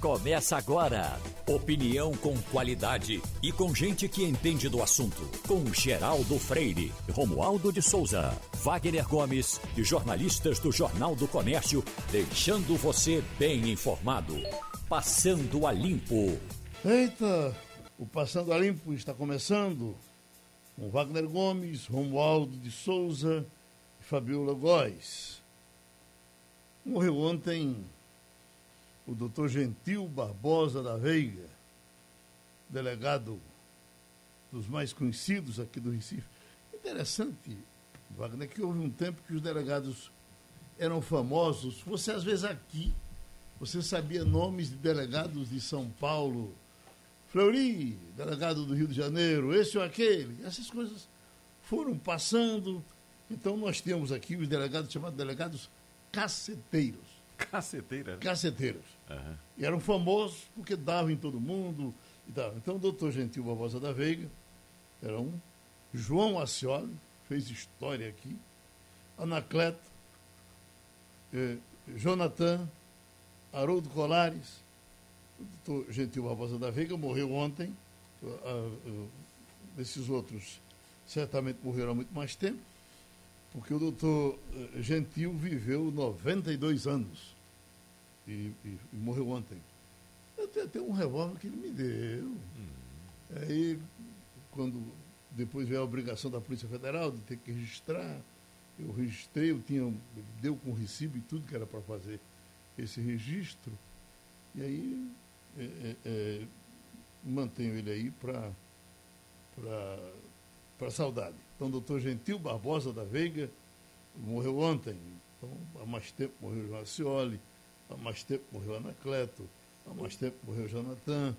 Começa agora. Opinião com qualidade e com gente que entende do assunto. Com Geraldo Freire, Romualdo de Souza, Wagner Gomes e jornalistas do Jornal do Comércio, deixando você bem informado. Passando a Limpo. Eita, o Passando a Limpo está começando com Wagner Gomes, Romualdo de Souza e Fabiola Góes. Morreu ontem o doutor Gentil Barbosa da Veiga, delegado dos mais conhecidos aqui do Recife. Interessante, Wagner, que houve um tempo que os delegados eram famosos. Você, às vezes, aqui, você sabia nomes de delegados de São Paulo, Fleury, delegado do Rio de Janeiro, esse ou aquele. Essas coisas foram passando. Então, nós temos aqui os delegados chamados delegados caceteiros. Caceteiras? Caceteiros. Uhum. E eram famosos porque davam em todo mundo. E tal. Então, o doutor Gentil Barbosa da Veiga era um. João Acioli, fez história aqui. Anacleto, eh, Jonathan, Haroldo Colares. O doutor Gentil Barbosa da Veiga morreu ontem. Uh, uh, esses outros certamente morreram há muito mais tempo porque o doutor eh, Gentil viveu 92 anos e, e, e morreu ontem. Eu tenho até um revólver que ele me deu. Uhum. Aí, quando depois veio a obrigação da Polícia Federal de ter que registrar, eu registrei, eu tinha, deu com recibo e tudo que era para fazer esse registro. E aí é, é, é, mantenho ele aí para para saudade. Então, doutor Gentil Barbosa da Veiga morreu ontem. Então, há mais tempo morreu João Acioli, há mais tempo morreu Anacleto, há mais tempo morreu Jonathan,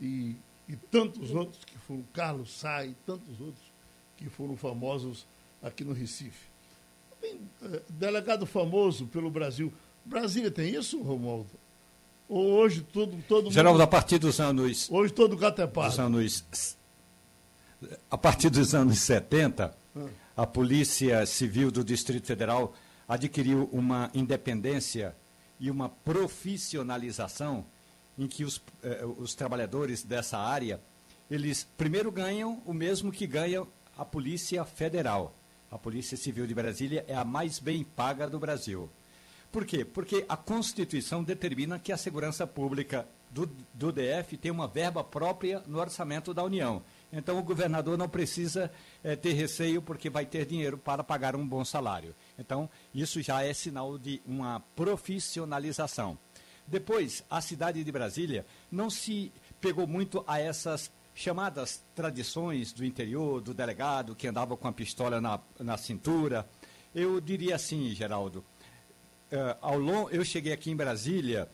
e, e tantos outros que foram, Carlos Sai, tantos outros que foram famosos aqui no Recife. Tem é, delegado famoso pelo Brasil. Brasília tem isso, Romualdo? Ou hoje todo, todo Geraldo, mundo... a partir dos anos... Hoje todo gato é pato. Dos anos a partir dos anos 70, a Polícia Civil do Distrito Federal adquiriu uma independência e uma profissionalização em que os, eh, os trabalhadores dessa área, eles primeiro ganham o mesmo que ganha a Polícia Federal. A Polícia Civil de Brasília é a mais bem paga do Brasil. Por quê? Porque a Constituição determina que a segurança pública do, do DF tem uma verba própria no orçamento da União. Então o governador não precisa é, ter receio porque vai ter dinheiro para pagar um bom salário. Então isso já é sinal de uma profissionalização. Depois, a cidade de Brasília não se pegou muito a essas chamadas tradições do interior, do delegado que andava com a pistola na, na cintura. Eu diria assim, Geraldo, uh, ao long, eu cheguei aqui em Brasília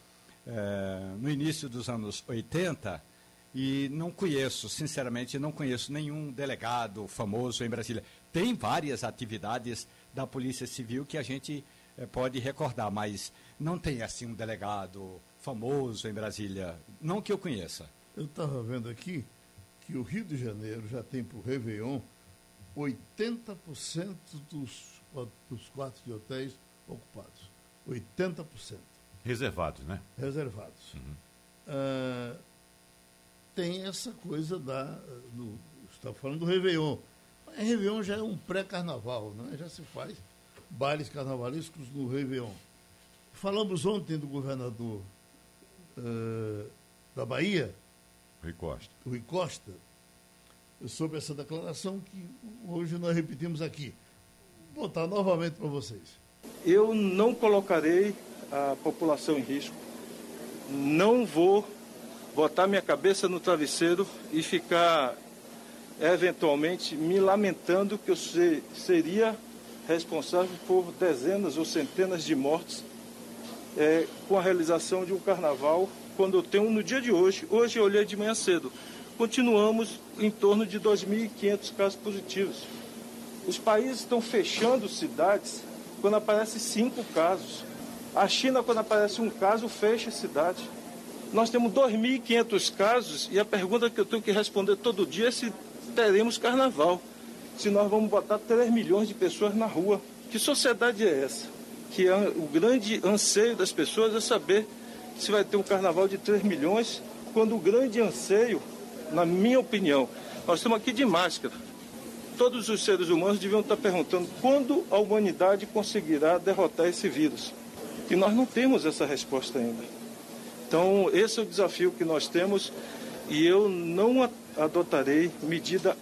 uh, no início dos anos 80 e não conheço, sinceramente, não conheço nenhum delegado famoso em Brasília. Tem várias atividades da Polícia Civil que a gente eh, pode recordar, mas não tem assim um delegado famoso em Brasília, não que eu conheça. Eu estava vendo aqui que o Rio de Janeiro já tem para o Réveillon 80% dos, dos quartos de hotéis ocupados. 80%. Reservados, né? Reservados. Uhum. Uh, tem essa coisa da. Do, está falando do Réveillon. Mas Réveillon já é um pré-carnaval, né? já se faz bailes carnavalescos no Réveillon. Falamos ontem do governador uh, da Bahia, Rui Costa. Rui Costa, sobre essa declaração que hoje nós repetimos aqui. Vou botar novamente para vocês. Eu não colocarei a população em risco. Não vou botar minha cabeça no travesseiro e ficar eventualmente me lamentando que eu seria responsável por dezenas ou centenas de mortes é, com a realização de um carnaval, quando eu tenho no dia de hoje, hoje eu olhei de manhã cedo, continuamos em torno de 2.500 casos positivos. Os países estão fechando cidades quando aparecem cinco casos. A China, quando aparece um caso, fecha a cidade. Nós temos 2.500 casos e a pergunta que eu tenho que responder todo dia é se teremos carnaval. Se nós vamos botar 3 milhões de pessoas na rua. Que sociedade é essa? Que é o grande anseio das pessoas é saber se vai ter um carnaval de 3 milhões, quando o grande anseio, na minha opinião, nós estamos aqui de máscara. Todos os seres humanos deviam estar perguntando quando a humanidade conseguirá derrotar esse vírus. E nós não temos essa resposta ainda. Então, esse é o desafio que nós temos e eu não adotarei medida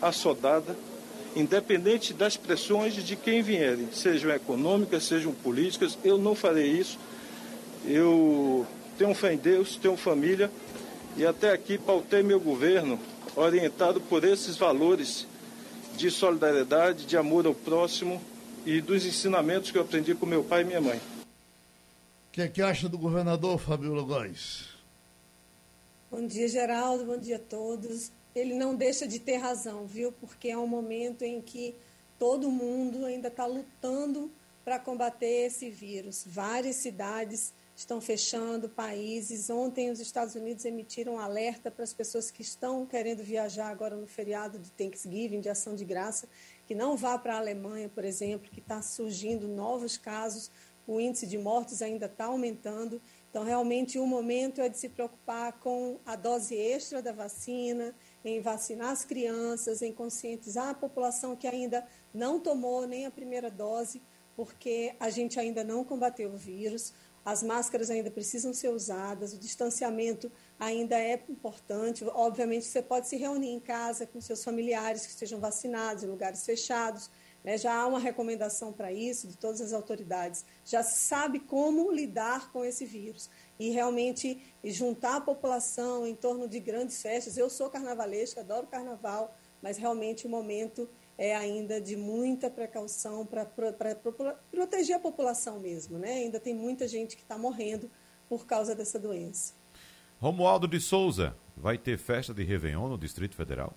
assodada, independente das pressões de quem vierem, sejam econômicas, sejam políticas, eu não farei isso. Eu tenho fé em Deus, tenho família e até aqui pautei meu governo orientado por esses valores de solidariedade, de amor ao próximo e dos ensinamentos que eu aprendi com meu pai e minha mãe. O que, que acha do governador Fabiola Góes? Bom dia, Geraldo. Bom dia a todos. Ele não deixa de ter razão, viu? Porque é um momento em que todo mundo ainda está lutando para combater esse vírus. Várias cidades estão fechando, países. Ontem, os Estados Unidos emitiram um alerta para as pessoas que estão querendo viajar agora no feriado de Thanksgiving, de ação de graça, que não vá para a Alemanha, por exemplo, que está surgindo novos casos, o índice de mortos ainda está aumentando. Então, realmente, o momento é de se preocupar com a dose extra da vacina, em vacinar as crianças, em conscientizar a população que ainda não tomou nem a primeira dose, porque a gente ainda não combateu o vírus, as máscaras ainda precisam ser usadas, o distanciamento ainda é importante. Obviamente, você pode se reunir em casa com seus familiares que estejam vacinados, em lugares fechados, né? Já há uma recomendação para isso de todas as autoridades. Já sabe como lidar com esse vírus e realmente juntar a população em torno de grandes festas. Eu sou carnavalesca, adoro carnaval, mas realmente o momento é ainda de muita precaução para proteger a população mesmo. Né? Ainda tem muita gente que está morrendo por causa dessa doença. Romualdo de Souza, vai ter festa de Réveillon no Distrito Federal?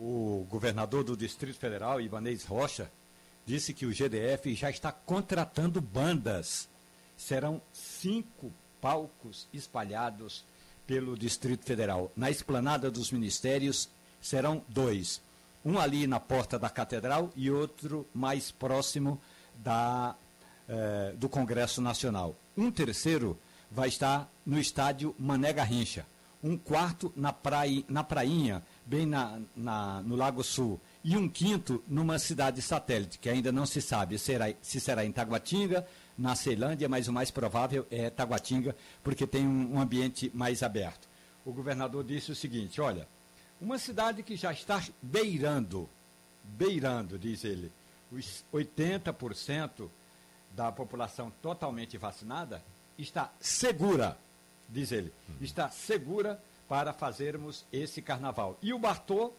O governador do Distrito Federal, Ibanez Rocha, disse que o GDF já está contratando bandas. Serão cinco palcos espalhados pelo Distrito Federal. Na esplanada dos ministérios serão dois. Um ali na porta da Catedral e outro mais próximo da, eh, do Congresso Nacional. Um terceiro vai estar no estádio Mané Garrincha. Um quarto na, praia, na prainha bem na, na, no Lago Sul, e um quinto numa cidade satélite, que ainda não se sabe será, se será em Taguatinga, na Ceilândia, mas o mais provável é Taguatinga, porque tem um, um ambiente mais aberto. O governador disse o seguinte: olha, uma cidade que já está beirando, beirando, diz ele, os 80% da população totalmente vacinada, está segura, diz ele, está segura para fazermos esse carnaval. E o Bartô,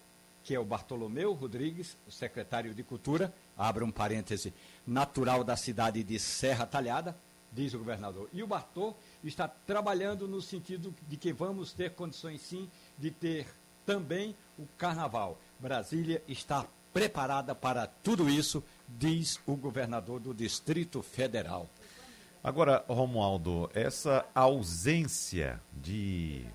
que é o Bartolomeu Rodrigues, o secretário de Cultura, abre um parêntese, natural da cidade de Serra Talhada, diz o governador. E o Bartô está trabalhando no sentido de que vamos ter condições sim de ter também o carnaval. Brasília está preparada para tudo isso, diz o governador do Distrito Federal. Agora, Romualdo, essa ausência de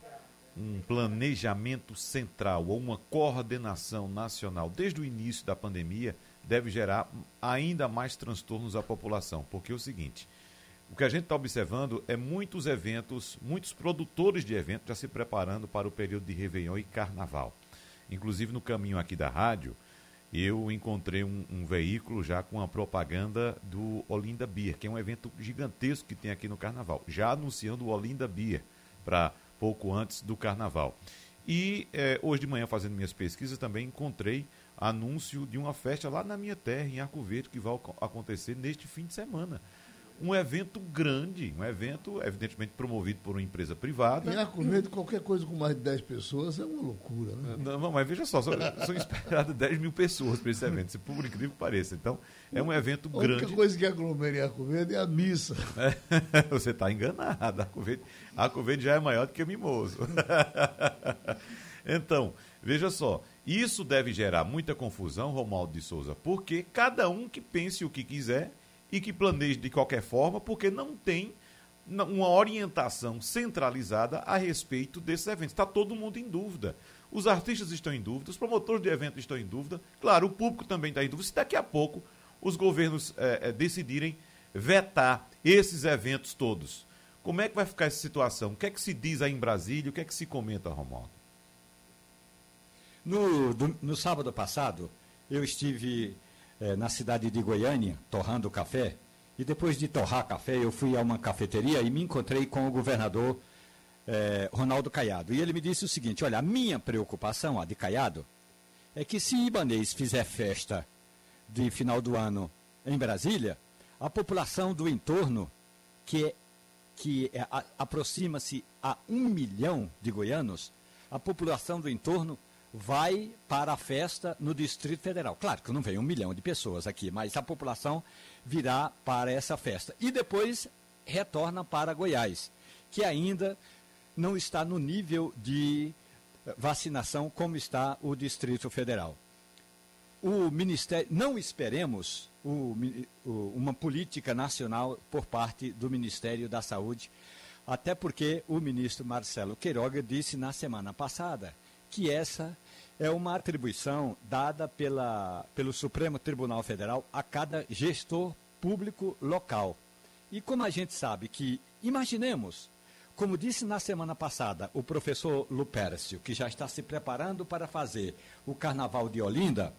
um planejamento central ou uma coordenação nacional desde o início da pandemia deve gerar ainda mais transtornos à população. Porque é o seguinte: o que a gente está observando é muitos eventos, muitos produtores de eventos já se preparando para o período de Réveillon e Carnaval. Inclusive no caminho aqui da rádio, eu encontrei um, um, veículo já com a propaganda do Olinda Beer, que é um evento gigantesco que tem aqui no Carnaval, já anunciando o Olinda Beer para pouco antes do carnaval. E é, hoje de manhã, fazendo minhas pesquisas, também encontrei anúncio de uma festa lá na minha terra, em Arco Verde, que vai acontecer neste fim de semana um evento grande, um evento evidentemente promovido por uma empresa privada. E Arco Verde, qualquer coisa com mais de 10 pessoas é uma loucura, né? Não, não mas veja só, são, são esperadas 10 mil pessoas para esse evento, se por incrível que pareça. Então, é um evento a grande. A única coisa que aglomera Arco Verde é a missa. Você está enganado, Verde, Arco Verde já é maior do que Mimoso. então, veja só, isso deve gerar muita confusão, Romualdo de Souza, porque cada um que pense o que quiser e que planeje de qualquer forma, porque não tem uma orientação centralizada a respeito desses eventos. Está todo mundo em dúvida. Os artistas estão em dúvida, os promotores de eventos estão em dúvida, claro, o público também está em dúvida. Se daqui a pouco os governos é, é, decidirem vetar esses eventos todos, Como é que vai ficar essa situação? O que é que se diz aí em Brasília? O que é que se comenta, Romualdo? No, no sábado passado, eu estive eh, na cidade de Goiânia, torrando café, e depois de torrar café, eu fui a uma cafeteria e me encontrei com o governador eh, Ronaldo Caiado. E ele me disse o seguinte: olha, a minha preocupação, a de Caiado, é que se Ibanês fizer festa de final do ano em Brasília, a população do entorno, que, é, que é, aproxima-se a um milhão de goianos, a população do entorno vai para a festa no Distrito Federal. Claro que não vem um milhão de pessoas aqui, mas a população virá para essa festa. E depois retorna para Goiás, que ainda não está no nível de vacinação como está o Distrito Federal. O Ministério, não esperemos o, o, uma política nacional por parte do Ministério da Saúde, até porque o ministro Marcelo Queiroga disse na semana passada que essa é uma atribuição dada pela, pelo Supremo Tribunal Federal a cada gestor público local. E como a gente sabe que, imaginemos, como disse na semana passada o professor Lupércio, que já está se preparando para fazer o Carnaval de Olinda,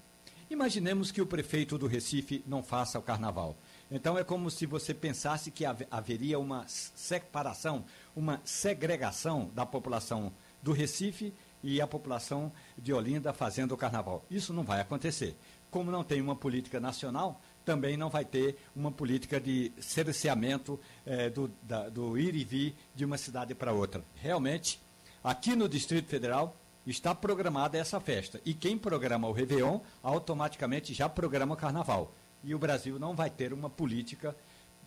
imaginemos que o prefeito do Recife não faça o Carnaval. Então é como se você pensasse que haveria uma separação, uma segregação da população do Recife e a população de Olinda fazendo o carnaval. Isso não vai acontecer. Como não tem uma política nacional, também não vai ter uma política de cerceamento eh, do, da, do ir e vir de uma cidade para outra. Realmente, aqui no Distrito Federal, está programada essa festa. E quem programa o Réveillon, automaticamente já programa o Carnaval. E o Brasil não vai ter uma política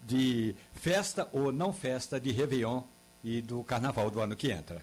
de festa ou não festa de Réveillon e do Carnaval do ano que entra.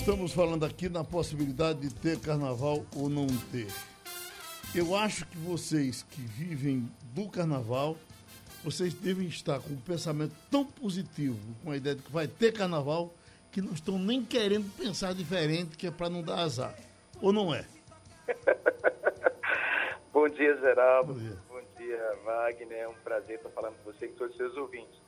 estamos falando aqui na possibilidade de ter carnaval ou não ter. Eu acho que vocês que vivem do carnaval, vocês devem estar com um pensamento tão positivo, com a ideia de que vai ter carnaval, que não estão nem querendo pensar diferente, que é para não dar azar. Ou não é? Bom dia, Geraldo. Bom dia. Bom dia, Wagner. É um prazer estar falando com você e com todos os seus ouvintes.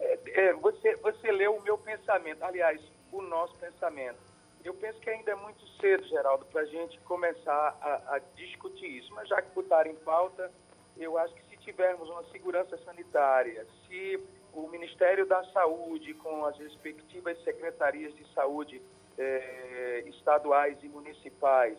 É, é, você, você leu o meu pensamento, aliás, o nosso pensamento. Eu penso que ainda é muito cedo, Geraldo, para a gente começar a, a, discutir isso. Mas já que botaram em pauta, eu acho que se tivermos uma segurança sanitária, se o Ministério da Saúde, com as respectivas secretarias de saúde eh, estaduais e municipais,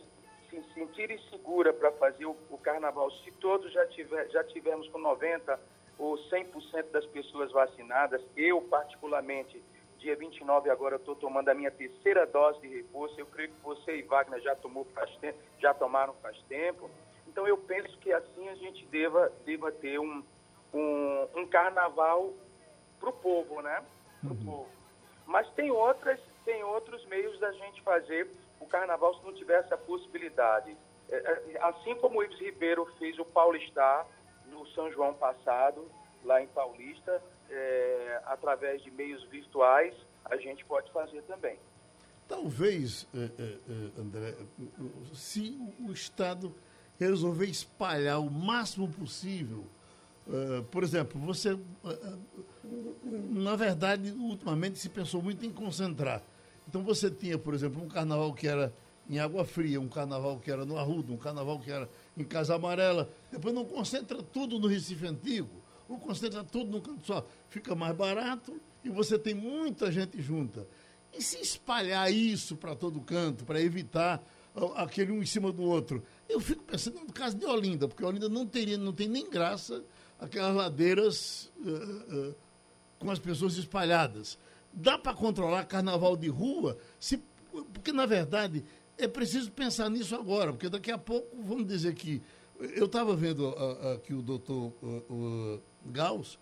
se sentirem segura para fazer o, o, carnaval, se todos já, tiver, já tivermos com 90% ou 100% das pessoas vacinadas, eu particularmente dia 29 agora eu estou tomando a minha terceira dose de reforço. Eu creio que você e Wagner já tomou faz tempo, já tomaram faz tempo. Então eu penso que assim a gente deva, deva ter um, um, um carnaval para o povo, né? Pro uhum. povo. Mas tem outras, tem outros meios da gente fazer o carnaval se não tiver essa possibilidade. É, é, assim como o Ives Ribeiro fez o Paulistar no São João passado, lá em Paulista, é, através de meios virtuais, a gente pode fazer também. Talvez, é, é André, se o Estado resolver espalhar o máximo possível, por exemplo, você, na verdade, ultimamente se pensou muito em concentrar. Então você tinha, por exemplo, um carnaval que era em Água Fria, um carnaval que era no Arruda, um carnaval que era em Casa Amarela. Depois não concentra tudo no Recife Antigo ou concentra tudo no canto só. Fica mais barato e você tem muita gente junta. E se espalhar isso para todo canto, para evitar aquele um em cima do outro? Eu fico pensando no caso de Olinda, porque Olinda não teria, não tem nem graça aquelas ladeiras uh, uh, com as pessoas espalhadas. Dá para controlar carnaval de rua? Se, porque, na verdade, é preciso pensar nisso agora, porque daqui a pouco, vamos dizer que. Eu estava vendo aqui o doutor Gauss,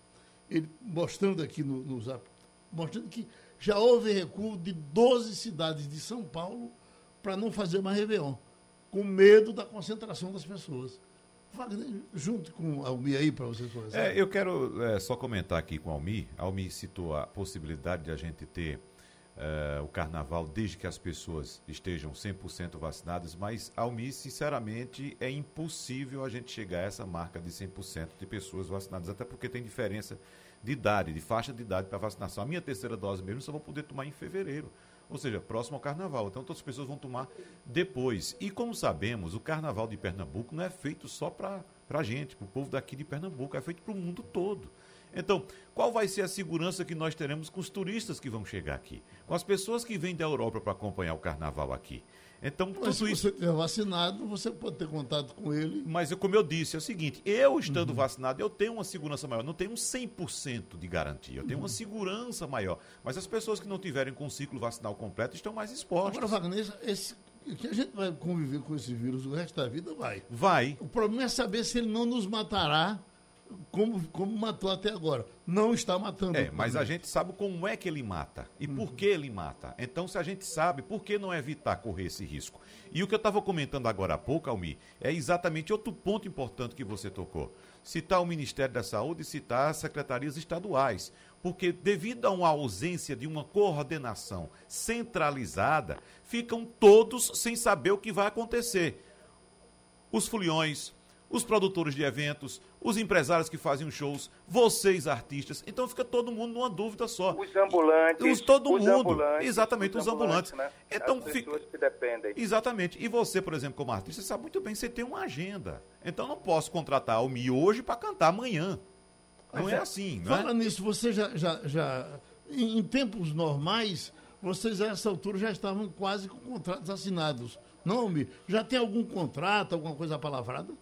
ele mostrando aqui no, no Zap, mostrando que já houve recuo de 12 cidades de São Paulo para não fazer mais Réveillon, com medo da concentração das pessoas. Wagner, junto com Almi aí para vocês conversarem. É, eu quero é, só comentar aqui com Almi. Almi citou a possibilidade de a gente ter uh, o carnaval desde que as pessoas estejam 100% vacinadas, mas, Almi, sinceramente, é impossível a gente chegar a essa marca de 100% de pessoas vacinadas, até porque tem diferença de idade, de faixa de idade para vacinação. A minha terceira dose mesmo só vou poder tomar em fevereiro, ou seja, próximo ao carnaval. Então, todas as pessoas vão tomar depois. E como sabemos, o carnaval de Pernambuco não é feito só para a gente, para o povo daqui de Pernambuco, é feito para o mundo todo. Então, qual vai ser a segurança que nós teremos com os turistas que vão chegar aqui? Com as pessoas que vêm da Europa para acompanhar o carnaval aqui? Então, Mas se isso... você estiver vacinado, você pode ter contato com ele. Mas, como eu disse, é o seguinte: eu estando uhum. vacinado, eu tenho uma segurança maior. Não tenho um 100% de garantia, eu tenho uhum. uma segurança maior. Mas as pessoas que não tiverem com o ciclo vacinal completo estão mais expostas. Agora, Wagner, esse, que a gente vai conviver com esse vírus o resto da vida, vai. Vai. O problema é saber se ele não nos matará como, como matou até agora. Não está matando. É, mas a gente sabe como é que ele mata e uhum. por que ele mata. Então, se a gente sabe, por que não evitar correr esse risco? E o que eu estava comentando agora há pouco, Almi, é exatamente outro ponto importante que você tocou. Citar o Ministério da Saúde e citar as secretarias estaduais. Porque, devido a uma ausência de uma coordenação centralizada, ficam todos sem saber o que vai acontecer. Os foliões, os produtores de eventos, os empresários que fazem shows, vocês artistas. Então fica todo mundo numa dúvida só. Os ambulantes. Os, todo os mundo. Ambulantes, exatamente, os, os ambulantes. ambulantes. Né? Então As pessoas fica... que dependem. Exatamente. E você, por exemplo, como artista, sabe muito bem, você tem uma agenda. Então não posso contratar o Mi hoje para cantar amanhã. Não Mas, é assim, não é? Fala nisso, você já, já, já em, em tempos normais, vocês a essa altura já estavam quase com contratos assinados. Não, Mi? Já tem algum contrato, alguma coisa palavrada?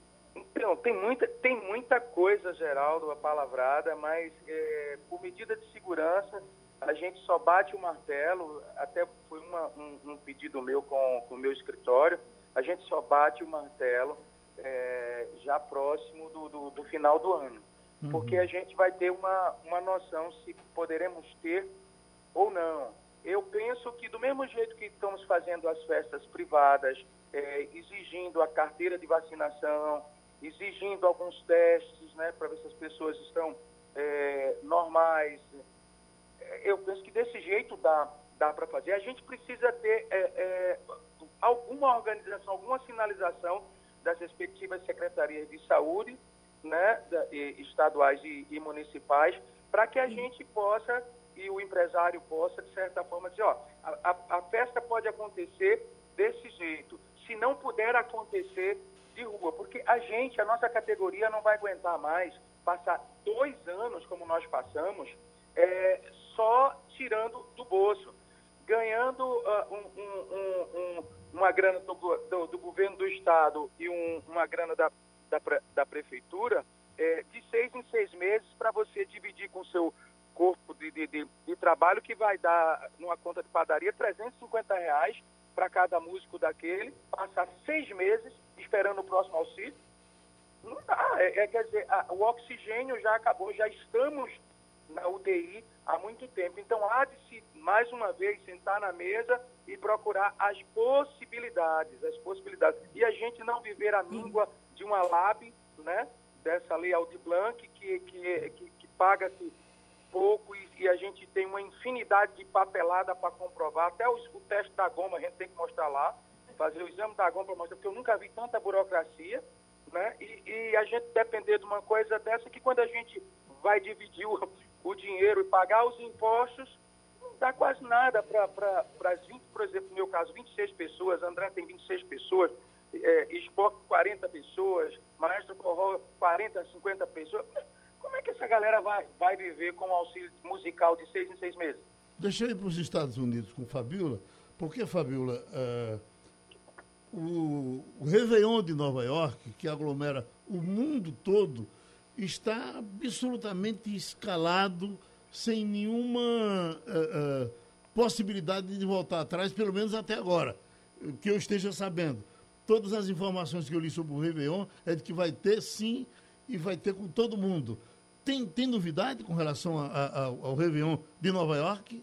Não, tem muita, tem muita coisa, Geraldo, palavrada, mas é, por medida de segurança, a gente só bate o martelo, até foi uma, um, um, pedido meu com, com o meu escritório, a gente só bate o martelo é, já próximo do, do, do, final do ano, uhum. porque a gente vai ter uma, uma noção se poderemos ter ou não. Eu penso que do mesmo jeito que estamos fazendo as festas privadas, é, exigindo a carteira de vacinação, exigindo alguns testes, né, para ver se as pessoas estão é, normais. Eu penso que desse jeito dá, dá para fazer. A gente precisa ter é, é, alguma organização, alguma sinalização das respectivas secretarias de saúde, né, estaduais e, e municipais, para que a gente possa e o empresário possa, de certa forma, dizer, ó, a, a festa pode acontecer desse jeito. Se não puder acontecer de rua, porque a gente, a nossa categoria não vai aguentar mais passar dois anos, como nós passamos, é, só tirando do bolso, ganhando uh, um, um, um, uma grana do, do, do, governo do Estado e uma grana da, da, da Prefeitura, é, de seis em seis meses para você dividir com o seu corpo de, de, de, de, trabalho, que vai dar, numa conta de padaria, 350 reais para cada músico daquele, passar seis meses esperando o próximo auxílio. Não dá. É, é quer dizer, a, o oxigênio já acabou, já estamos na UTI há muito tempo. Então há de se, mais uma vez, sentar na mesa e procurar as possibilidades, as possibilidades. E a gente não viver a míngua de uma LAB, né, dessa lei Aldi Blanc, que, que, que, que paga-se pouco e, e, a gente tem uma infinidade de papelada para comprovar. Até o, o, teste da goma a gente tem que mostrar lá, fazer o exame da goma porque eu nunca vi tanta burocracia, né? E, e, a gente depender de uma coisa dessa que quando a gente vai dividir o, o dinheiro e pagar os impostos, não dá quase nada para as 20, por exemplo, no meu caso, 26 pessoas, André tem 26 pessoas, é, Esporte 40 pessoas, Maestro Corró 40, 50 pessoas como é que essa galera vai, vai viver com auxílio musical de seis em seis meses? Ir para os Estados Unidos com Fabiola, porque, Fabiola, uh, o, o Réveillon de Nova York, que aglomera o mundo todo, está absolutamente escalado, sem nenhuma uh, uh, possibilidade de voltar atrás, pelo menos até agora. que eu esteja sabendo. Todas as informações que eu li sobre o Réveillon é de que vai ter sim e vai ter com todo mundo. Tem, tem novidade com relação a, a, ao Réveillon de Nova York?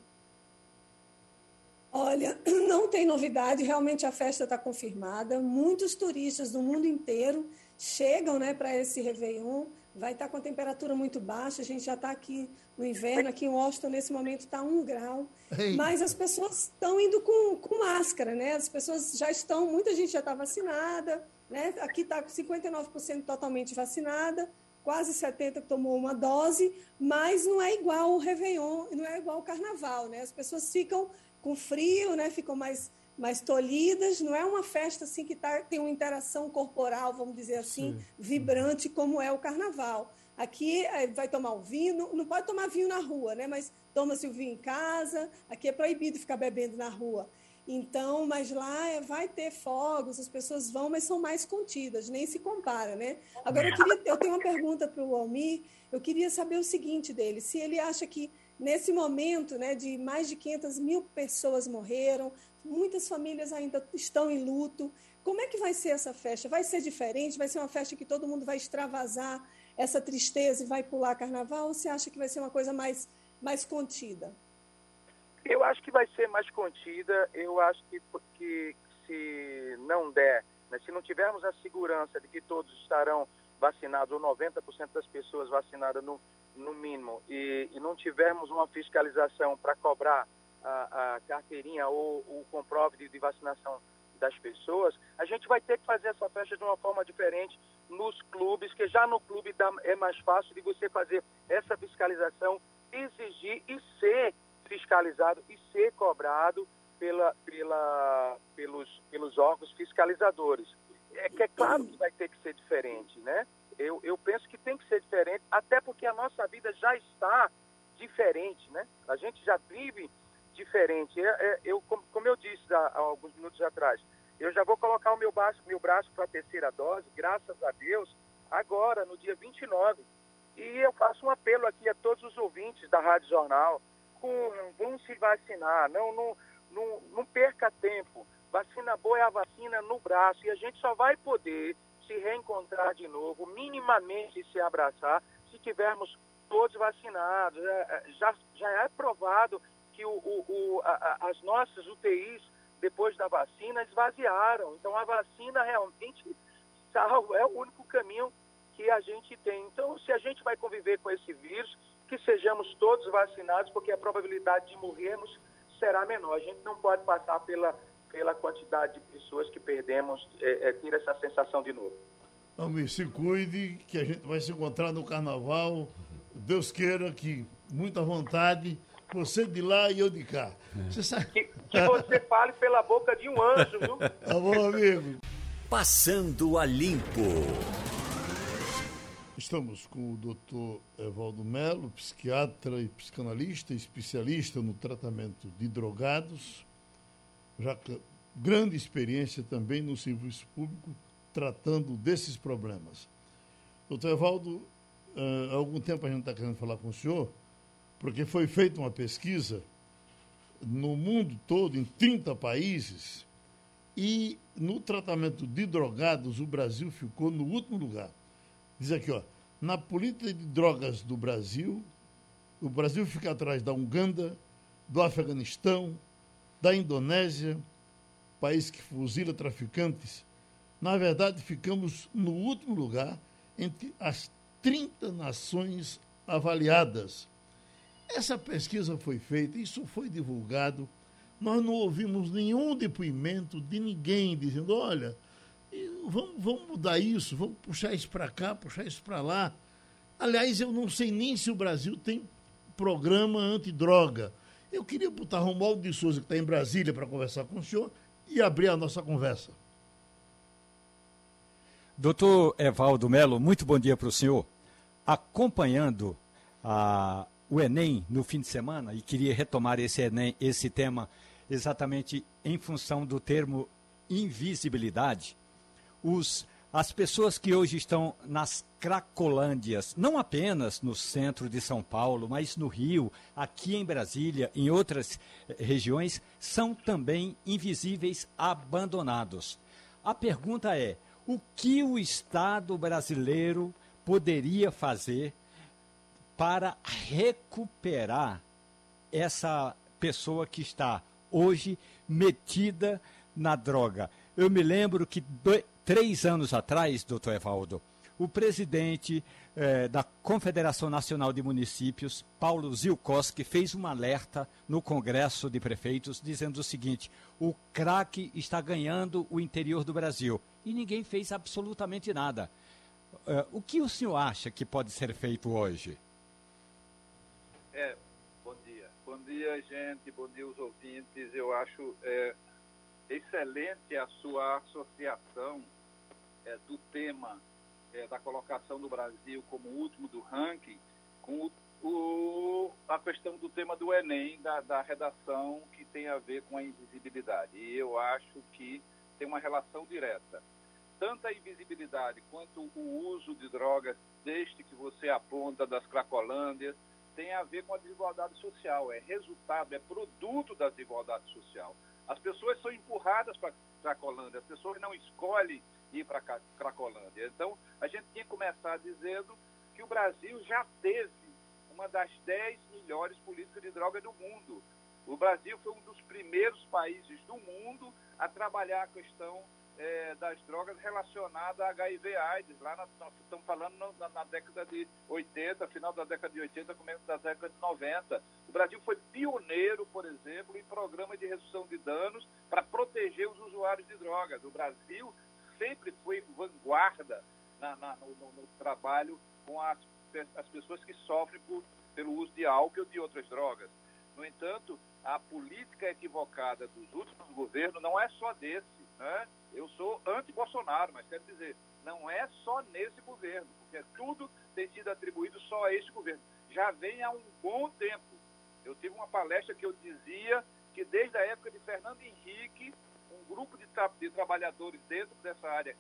Olha, não tem novidade, realmente a festa está confirmada. Muitos turistas do mundo inteiro chegam né, para esse Réveillon. Vai estar tá com a temperatura muito baixa, a gente já está aqui no inverno, aqui em Washington nesse momento está um grau. Ei. Mas as pessoas estão indo com, com máscara, né? As pessoas já estão, muita gente já está vacinada, né? Aqui está com 59% totalmente vacinada, quase 70% que tomou uma dose, mas não é igual o Réveillon, não é igual o Carnaval, né? As pessoas ficam com frio, né? Ficam mais mais tolhidas, não é uma festa assim que tá, tem uma interação corporal, vamos dizer assim, Sim. vibrante como é o carnaval. Aqui é, vai tomar o vinho, não, pode tomar vinho na rua, né? Mas toma-se o vinho em casa. Aqui é proibido ficar bebendo na rua. Então, mas lá é, vai ter fogos, as pessoas vão, mas são mais contidas, nem se compara, né? Agora, eu, queria, eu tenho uma pergunta para o Almir, eu queria saber o seguinte dele, se ele acha que nesse momento, né, de mais de 500 mil pessoas morreram, muitas famílias ainda estão em luto, como é que vai ser essa festa? Vai ser diferente? Vai ser uma festa que todo mundo vai extravasar essa tristeza e vai pular carnaval? Ou você acha que vai ser uma coisa mais, mais contida? Eu acho que vai ser mais contida. Eu acho que, que se não der, né, se não tivermos a segurança de que todos estarão vacinados, ou 90% das pessoas vacinadas no, no mínimo, e, e não tivermos uma fiscalização para cobrar a, a, carteirinha ou o comprove de, de vacinação das pessoas, a gente vai ter que fazer essa festa de uma forma diferente nos clubes, que já no clube dá, é mais fácil de você fazer essa fiscalização, exigir e ser fiscalizado e ser cobrado pela, pela, pelos, pelos órgãos fiscalizadores. É que é claro que vai ter que ser diferente, né? Eu, eu penso que tem que ser diferente, até porque a nossa vida já está diferente, né? A gente já vive diferente. É, é, eu, como, como, eu disse há, há, alguns minutos atrás, eu já vou colocar o meu braço, meu braço para a terceira dose, graças a Deus, agora, no dia 29. E eu faço um apelo aqui a todos os ouvintes da Rádio Jornal, vão se vacinar, não, não, não, não perca tempo. Vacina boa é a vacina no braço e a gente só vai poder se reencontrar de novo, minimamente se abraçar, se tivermos todos vacinados. É, é, já, já é provado que o, o, o a, as nossas UTIs, depois da vacina, esvaziaram. Então, a vacina realmente salva, é o único caminho que a gente tem. Então, se a gente vai conviver com esse vírus, que sejamos todos vacinados, porque a probabilidade de morrermos será menor. A gente não pode passar pela, pela quantidade de pessoas que perdemos, é, é, ter essa sensação de novo. Almir, se cuide, que a gente vai se encontrar no carnaval. Deus queira que muita vontade você de lá e eu de cá. Você sabe... que, que você fale pela boca de um anjo, viu? Tá bom, amigo. Passando a limpo. Estamos com o doutor Evaldo Melo, psiquiatra e psicanalista, especialista no tratamento de drogados, já grande experiência também no serviço público, tratando desses problemas. Doutor Evaldo, há algum tempo a gente está querendo falar com o senhor, porque foi feita uma pesquisa no mundo todo, em 30 países, e no tratamento de drogados o Brasil ficou no último lugar. Diz aqui, ó, na política de drogas do Brasil, o Brasil fica atrás da Uganda, do Afeganistão, da Indonésia, país que fuzila traficantes. Na verdade, ficamos no último lugar entre as 30 nações avaliadas essa pesquisa foi feita, isso foi divulgado. Nós não ouvimos nenhum depoimento de ninguém dizendo: olha, vamos, vamos mudar isso, vamos puxar isso para cá, puxar isso para lá. Aliás, eu não sei nem se o Brasil tem programa antidroga. Eu queria botar Romualdo de Souza, que está em Brasília, para conversar com o senhor e abrir a nossa conversa. Doutor Evaldo Melo, muito bom dia para o senhor. Acompanhando a, o Enem no fim de semana e queria retomar esse, Enem, esse tema exatamente em função do termo invisibilidade. Os as pessoas que hoje estão nas cracolândias, não apenas no centro de São Paulo, mas no Rio, aqui em Brasília, em outras eh, regiões, são também invisíveis abandonados. A pergunta é: o que o Estado brasileiro poderia fazer para recuperar essa pessoa que está hoje metida na droga? Eu me lembro que três anos atrás, doutor Evaldo, o presidente eh, da Confederação Nacional de Municípios, Paulo Zilkowski, fez um alerta no Congresso de Prefeitos dizendo o seguinte: o crack está ganhando o interior do Brasil. E ninguém fez absolutamente nada. Eh, o que o senhor acha que pode ser feito hoje? É, bom dia. Bom dia, gente. Bom dia, os ouvintes. Eu acho é, excelente a sua associação é, do tema é, da colocação do Brasil como último do ranking com o, o, a questão do tema do Enem, da, da redação que tem a ver com a invisibilidade. E eu acho que tem uma relação direta. Tanto a invisibilidade quanto o uso de drogas, desde que você aponta das cracolândias, tem a ver com a desigualdade social. É resultado, é produto da desigualdade social. As pessoas são empurradas para a Cracolândia, as pessoas não escolhem ir para Cracolândia. Então, a gente tinha que começar dizendo que o Brasil já teve uma das dez melhores políticas de droga do mundo. O Brasil foi um dos primeiros países do mundo a trabalhar a questão é, das drogas relacionada a HIV AIDS. Lá nós, nós estamos falando na, na, década de 80, final da década de 80, começo da década de 90. O Brasil foi pioneiro, por exemplo, em programa de redução de danos para proteger os usuários de drogas. O Brasil sempre foi vanguarda na, na, no, no, trabalho com as, as pessoas que sofrem por, pelo uso de álcool ou de outras drogas. No entanto, a política equivocada dos últimos governos não é só desse. Né? Eu sou anti-Bolsonaro, mas quero dizer, não é só nesse governo, porque tudo tem sido atribuído só a esse governo. Já vem há um bom tempo. Eu tive uma palestra que eu dizia que desde a época de Fernando Henrique, grupo de, tra de trabalhadores dentro dessa área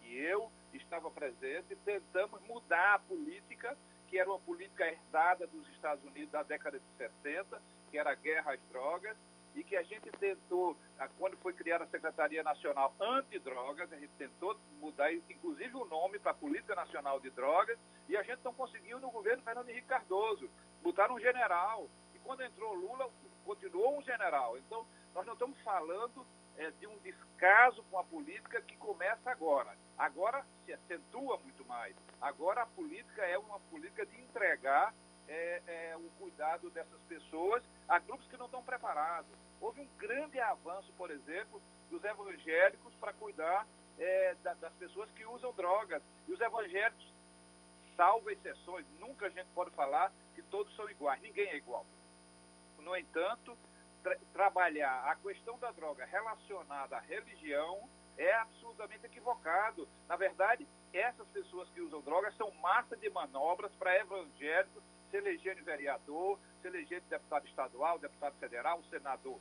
que eu estava presente, tentamos mudar a política, que era uma política herdada dos Estados Unidos da década de 70, que era a guerra às drogas, e que a gente tentou, quando foi criada a Secretaria Nacional Antidrogas, a gente tentou mudar, inclusive, o nome para Política Nacional de Drogas, e a gente não conseguiu no governo Fernando Henrique Cardoso. Botaram um general, e quando entrou Lula, continuou um general. Então, nós não estamos falando é, de um descaso com a política que começa agora. Agora se acentua muito mais. Agora a política é uma política de entregar é, é, o cuidado dessas pessoas a grupos que não estão preparados. Houve um grande avanço, por exemplo, dos evangélicos para cuidar é, da, das pessoas que usam drogas. E os evangélicos, salvo exceções, nunca a gente pode falar que todos são iguais. Ninguém é igual. No entanto, tra trabalhar a questão da droga relacionada à religião é absolutamente equivocado. Na verdade, essas pessoas que usam drogas são massa de manobras para evangélicos se elegerem vereador, se elegerem deputado estadual, deputado federal, senador.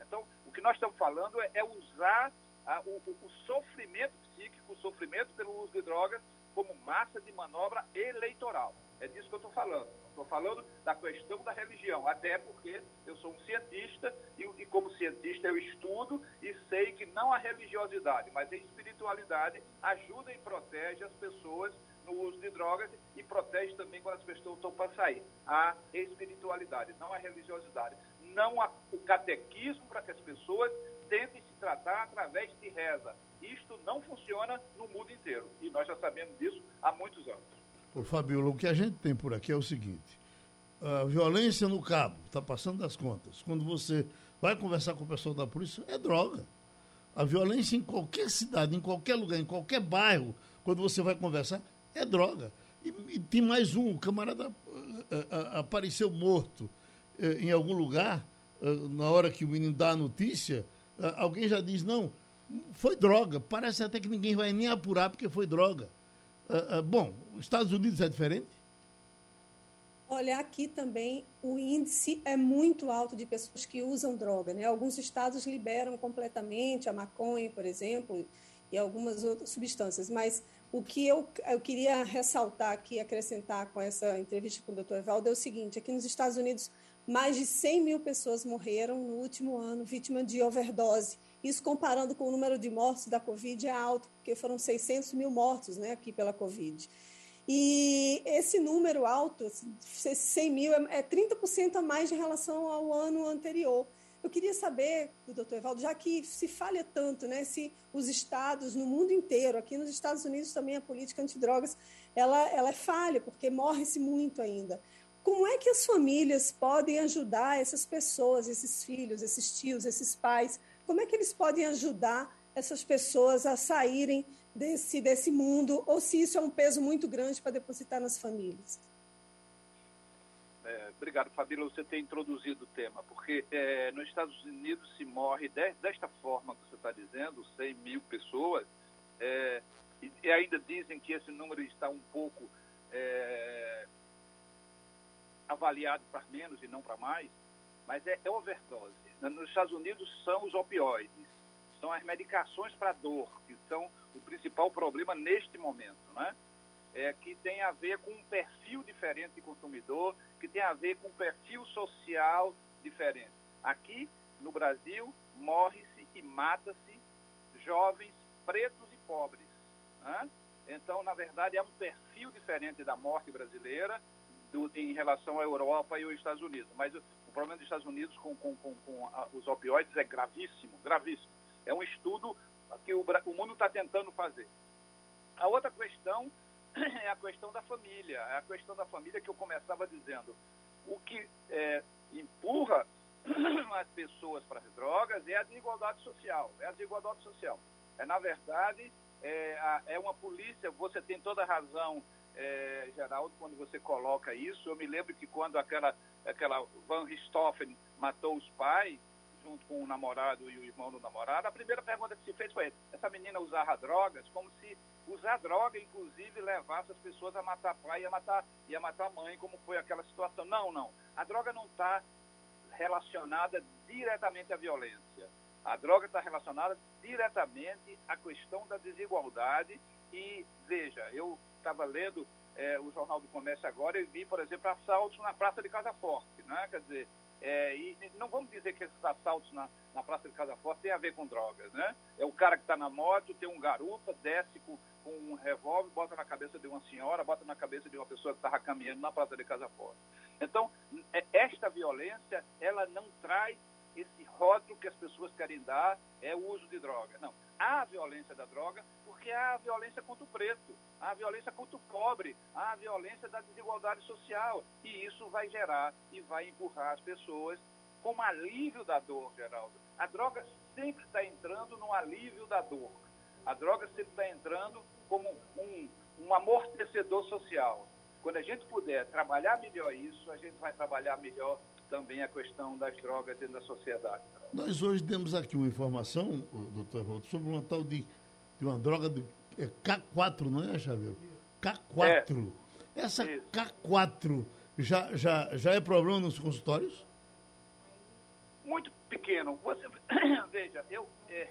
Então, o que nós estamos falando é, é usar a, o, o, sofrimento psíquico, o sofrimento pelo uso de drogas, como massa de manobra eleitoral. É disso que eu estou falando. Estou falando da questão da religião, até porque eu sou um cientista e, e, como cientista eu estudo e sei que não a religiosidade, mas a espiritualidade ajuda e protege as pessoas no uso de drogas e protege também quando as pessoas estão para sair. A espiritualidade, não a religiosidade. Não a, o catequismo para que as pessoas tentem se tratar através de reza. Isto não funciona no mundo inteiro. E nós já sabemos disso há muitos anos. Fabiola, o que a gente tem por aqui é o seguinte: a violência no cabo está passando das contas. Quando você vai conversar com o pessoal da polícia, é droga. A violência em qualquer cidade, em qualquer lugar, em qualquer bairro, quando você vai conversar, é droga. E, e tem mais um, o camarada uh, uh, apareceu morto em algum lugar, na hora que o menino dá a notícia, alguém já diz, não, foi droga. Parece até que ninguém vai nem apurar porque foi droga. Uh, uh, bom, os Estados Unidos é diferente? Olha, aqui também o índice é muito alto de pessoas que usam droga. Né? Alguns estados liberam completamente a maconha, por exemplo, e algumas outras substâncias. Mas o que eu, eu queria ressaltar aqui, acrescentar com essa entrevista com o Dr. Evaldo é o seguinte: aqui nos Estados Unidos, mais de 100 mil pessoas morreram no último ano vítima de overdose. Isso comparando com o número de mortes da Covid é alto, porque foram 600 mil mortos né, aqui pela Covid. E esse número alto, esses 100 mil, é 30% a mais em relação ao ano anterior. Eu queria saber, doutor Evaldo, já que se falha tanto, né, se os estados no mundo inteiro, aqui nos Estados Unidos também a política antidrogas, ela, ela é falha, porque morre-se muito ainda. Como é que as famílias podem ajudar essas pessoas, esses filhos, esses tios, esses pais? Como é que eles podem ajudar essas pessoas a saírem desse, desse mundo, ou se isso é um peso muito grande para depositar nas famílias? É, obrigado, Fabíola, você ter introduzido o tema, porque é, nos Estados Unidos se morre de, desta forma que você está dizendo, 100 mil pessoas, é, e, e, ainda dizem que esse número está um pouco é, avaliado para menos e não para mais, mas é, é overdose. Nos Estados Unidos são os opioides, são as medicações para dor, que são o principal problema neste momento, né? é, que tem a ver com um perfil diferente de consumidor, que tem a ver com um perfil social diferente. Aqui, no Brasil, morre-se e mata-se jovens pretos e pobres. Né? Então, na verdade, é um perfil diferente da morte brasileira do, em relação à Europa e aos Estados Unidos. Mas o, problema dos Estados Unidos com, com, com, com a, os opioides é gravíssimo, gravíssimo. É um estudo que o, o mundo está tentando fazer. A outra questão é a questão da família. É a questão da família que eu começava dizendo. O que é, empurra as pessoas para as drogas é a desigualdade social. É a desigualdade social. É, na verdade, é, a, é uma polícia, você tem toda a razão, é, Geraldo, quando você coloca isso. Eu me lembro que quando aquela, aquela Van Richthofen matou os pais, junto com o namorado e o irmão do namorado, a primeira pergunta que se fez foi: essa menina usava drogas? Como se usar droga, inclusive, levasse as pessoas a matar pai e a matar, e a matar mãe, como foi aquela situação. Não, não. A droga não está relacionada diretamente à violência. A droga está relacionada diretamente à questão da desigualdade. E, veja, eu estava lendo é, o Jornal do Comércio agora e vi, por exemplo, assaltos na Praça de Casa Forte. Né? Quer dizer, é, e não vamos dizer que esses assaltos na, na Praça de Casa Forte têm a ver com drogas, né? É o cara que está na moto, tem um garupa, desce com, com um revólver, bota na cabeça de uma senhora, bota na cabeça de uma pessoa que estava caminhando na Praça de Casa Forte. Então, é, esta violência, ela não traz esse rótulo que as pessoas querem dar, é o uso de droga. Não. Há a violência da droga porque há a violência contra o preto, há a violência contra o pobre, há a violência da desigualdade social. E isso vai gerar e vai empurrar as pessoas como alívio da dor, Geraldo. A droga sempre está entrando no alívio da dor. A droga sempre está entrando como um, um amortecedor social. Quando a gente puder trabalhar melhor isso, a gente vai trabalhar melhor também a questão das drogas dentro da sociedade. Nós hoje temos aqui uma informação, doutor Walter, sobre uma tal de, de uma droga de é K4, não é, Xavier? K4. É. Essa Isso. K4 já, já, já é problema nos consultórios? Muito pequeno. Você, veja, eu, é,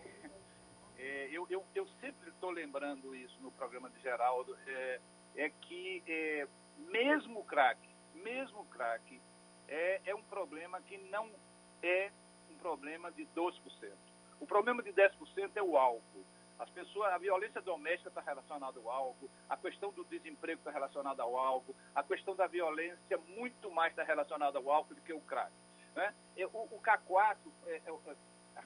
é, eu, eu, eu, sempre estou lembrando isso no programa de Geraldo, é, é que é, mesmo o crack, mesmo o crack, é, é um problema que não é problema de 12%. O problema de 10% é o álcool. As pessoas, a violência doméstica está relacionada ao álcool, a questão do desemprego está relacionada ao álcool, a questão da violência muito mais está relacionada ao álcool do que o crack. Né? O, o K4, é, é, a,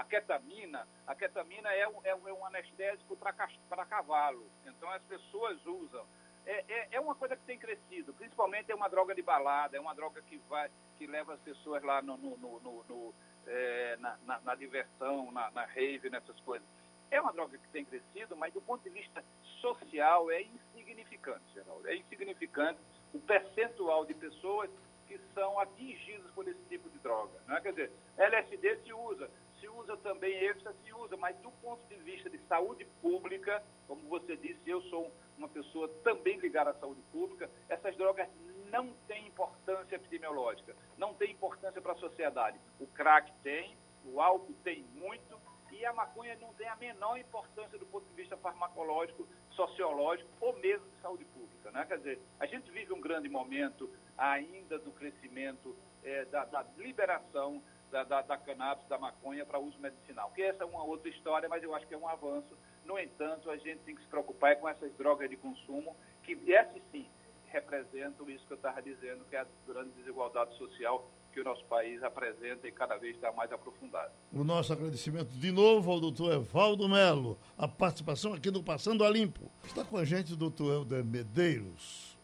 a ketamina, a ketamina é, é, é um anestésico para cavalo. Então as pessoas usam é, é, é, uma coisa que tem crescido, principalmente é uma droga de balada, é uma droga que vai, que leva as pessoas lá no, no, no, no é, na, na, na, diversão, na, na rave, nessas coisas. É uma droga que tem crescido, mas do ponto de vista social é insignificante, Geraldo. É insignificante o percentual de pessoas que são atingidas por esse tipo de droga. Né? Quer dizer, LSD se usa, se usa também êxtase, se usa, mas do ponto de vista de saúde pública, como você disse, eu sou uma pessoa também ligada à saúde pública, essas drogas não têm importância epidemiológica, não têm importância para a sociedade. O crack tem, o álcool tem muito, e a maconha não tem a menor importância do ponto de vista farmacológico, sociológico ou mesmo de saúde pública. Né? Quer dizer, a gente vive um grande momento ainda do crescimento, é, da, da, liberação da, da, da cannabis, da maconha para uso medicinal. Que essa é uma outra história, mas eu acho que é um avanço. No entanto, a gente tem que se preocupar com essas drogas de consumo, que essas sim representam isso que eu estava dizendo, que é a grande desigualdade social que o nosso país apresenta e cada vez está mais aprofundado. O nosso agradecimento de novo ao doutor Evaldo Melo, a participação aqui no Passando a Limpo. Está com a gente o doutor Helder Medeiros,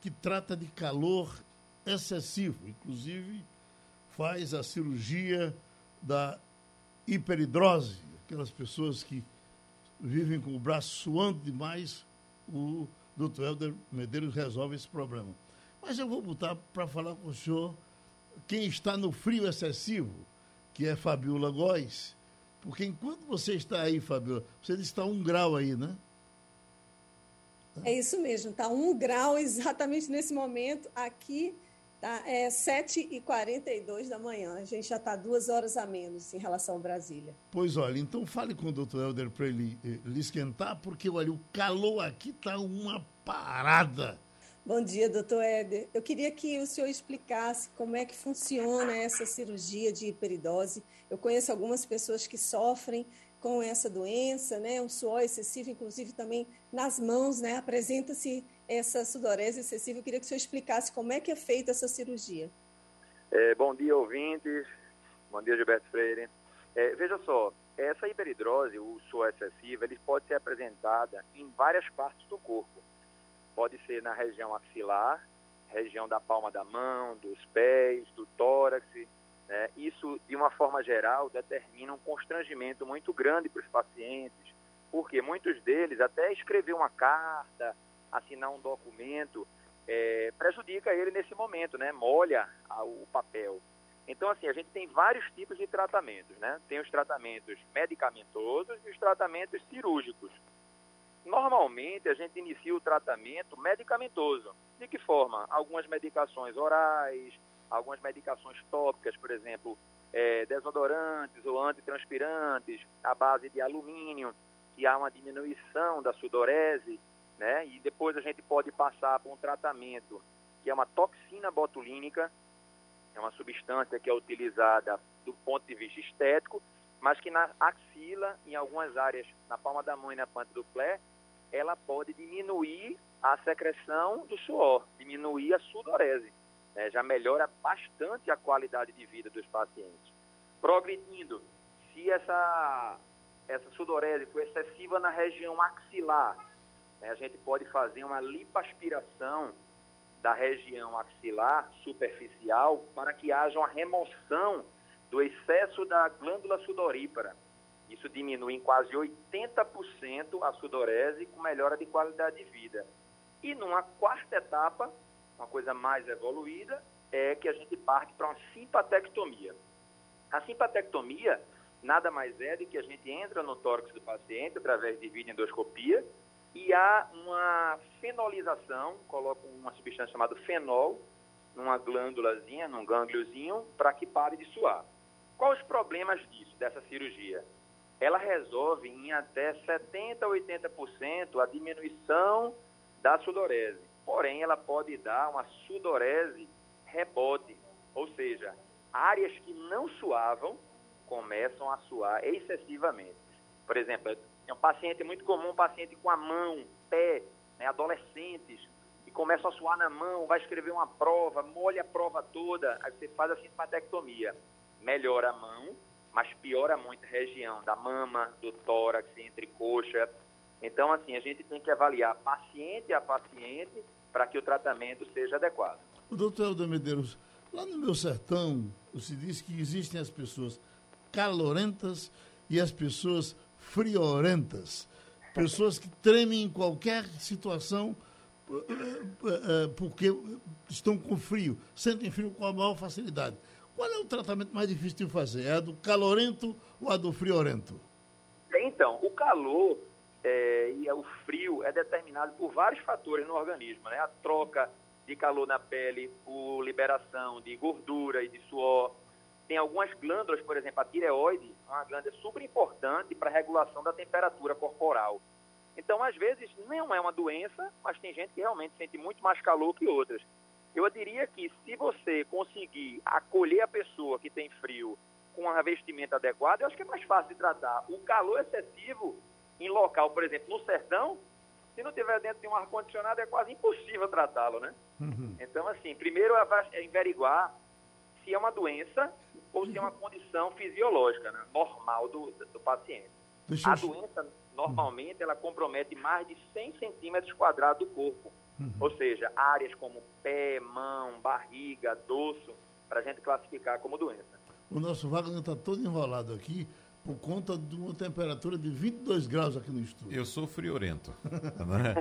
que trata de calor excessivo, inclusive faz a cirurgia da hiperidrose, aquelas pessoas que vivem com o braço suando demais, o doutor Helder Medeiros resolve esse problema. Mas eu vou botar para falar com o senhor quem está no frio excessivo, que é Fabiola Góes, porque enquanto você está aí, Fabiola, você está um grau aí, né? É isso mesmo, está um grau exatamente nesse momento aqui. Tá, é 7h42 da manhã. A gente já está duas horas a menos em relação a Brasília. Pois olha, então fale com o doutor Helder para ele eh, lhe esquentar, porque olha, o calor aqui está uma parada. Bom dia, doutor Éder. Eu queria que o senhor explicasse como é que funciona essa cirurgia de hiperidose. Eu conheço algumas pessoas que sofrem com essa doença, né? Um suor excessivo, inclusive também nas mãos, né? Apresenta-se essa sudorese excessiva. Eu queria que o senhor explicasse como é que é feita essa cirurgia. É, bom dia, ouvintes. Bom dia, Gilberto Freire. É, veja só, essa hiperidrose, o suor excessivo, ele pode ser apresentada em várias partes do corpo Pode ser na região axilar, região da palma da mão, dos pés, do tórax. Né? Isso, de uma forma geral, determina um constrangimento muito grande para os pacientes, porque muitos deles, até escrever uma carta, assinar um documento, é, prejudica ele nesse momento, né? molha o papel. Então, assim, a gente tem vários tipos de tratamentos, né? Tem os tratamentos medicamentosos e os tratamentos cirúrgicos. Normalmente a gente inicia o tratamento medicamentoso. De que forma? Algumas medicações orais, algumas medicações tópicas, por exemplo, é, desodorantes ou antitranspirantes, à base de alumínio, que há uma diminuição da sudorese, né? E depois a gente pode passar por um tratamento que é uma toxina botulínica, é uma substância que é utilizada do ponto de vista estético, mas que na axila, em algumas áreas, na palma da mão e na planta do pé, ela pode diminuir a secreção do suor, diminuir a sudorese. Né? Já melhora bastante a qualidade de vida dos pacientes. Progredindo, se essa, essa sudorese for excessiva na região axilar? A gente pode fazer uma lipaspiração da região axilar superficial para que haja uma remoção do excesso da glândula sudorípara. Isso diminui em quase 80% a sudorese com melhora de qualidade de vida. E numa quarta etapa, uma coisa mais evoluída, é que a gente parte para uma simpatectomia. A simpatectomia nada mais é do que a gente entra no tórax do paciente através de videoendoscopia e há uma fenolização, coloca uma substância chamada fenol numa glândulazinha, num gângliozinho, para que pare de suar. Quais os problemas disso, dessa cirurgia? ela resolve em até 70% a 80% a diminuição da sudorese. Porém, ela pode dar uma sudorese rebote, ou seja, áreas que não suavam começam a suar excessivamente. Por exemplo, é um paciente muito comum, um paciente com a mão, pé, né, adolescentes, e começam a suar na mão, vai escrever uma prova, molha a prova toda, aí você faz a simpatectomia. Melhora a mão, mas piora muito a região da mama, do tórax, entre coxa. Então, assim, a gente tem que avaliar paciente a paciente para que o tratamento seja adequado. O doutor Helder Medeiros, lá no meu sertão, se diz que existem as pessoas calorentas e as pessoas friorentas. Pessoas que tremem em qualquer situação eh, eh, eh, porque estão com frio, sentem frio com a maior facilidade. Qual é o tratamento mais difícil de fazer? É a do calorento ou a do friorento? Então, o calor é, e o frio é determinado por vários fatores no organismo, né? A troca de calor na pele, por liberação de gordura e de suor. Tem algumas glândulas, por exemplo, a tireoide, uma glândula super importante para a regulação da temperatura corporal. Então, às vezes, não é uma doença, mas tem gente que realmente sente muito mais calor que outras. Eu diria que se você conseguir acolher a pessoa que tem frio com uma vestimenta adequada, eu acho que é mais fácil de tratar. O calor excessivo em local, por exemplo, no sertão, se não tiver dentro de um ar-condicionado, é quase impossível tratá-lo, né? Uhum. Então, assim, primeiro é averiguar se é uma doença ou se é uma condição fisiológica, né? normal do, do paciente. Deixa a doença, normalmente, ela compromete mais de 100 centímetros quadrados do corpo. Uhum. Ou seja, áreas como pé, mão, barriga, dorso, para a gente classificar como doença. O nosso Wagner está todo enrolado aqui por conta de uma temperatura de 22 graus aqui no estúdio. Eu sou friorento. né?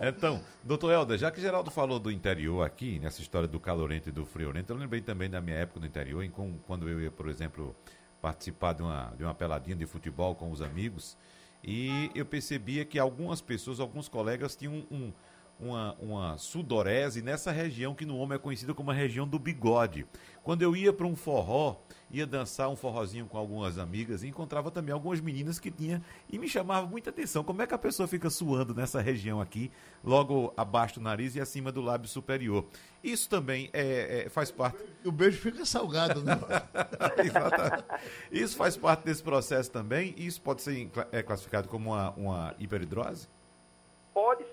Então, doutor Helder, já que Geraldo falou do interior aqui, nessa história do calorento e do friorento, eu lembrei também da minha época no interior, em com, quando eu ia, por exemplo, participar de uma, de uma peladinha de futebol com os amigos, e eu percebia que algumas pessoas, alguns colegas tinham um, um uma, uma sudorese nessa região que no homem é conhecida como a região do bigode. Quando eu ia para um forró, ia dançar um forrozinho com algumas amigas e encontrava também algumas meninas que tinha e me chamava muita atenção. Como é que a pessoa fica suando nessa região aqui, logo abaixo do nariz e acima do lábio superior? Isso também é, é faz parte. O beijo fica salgado, né? Isso faz parte desse processo também. Isso pode ser é, classificado como uma, uma hiperidrose? Pode.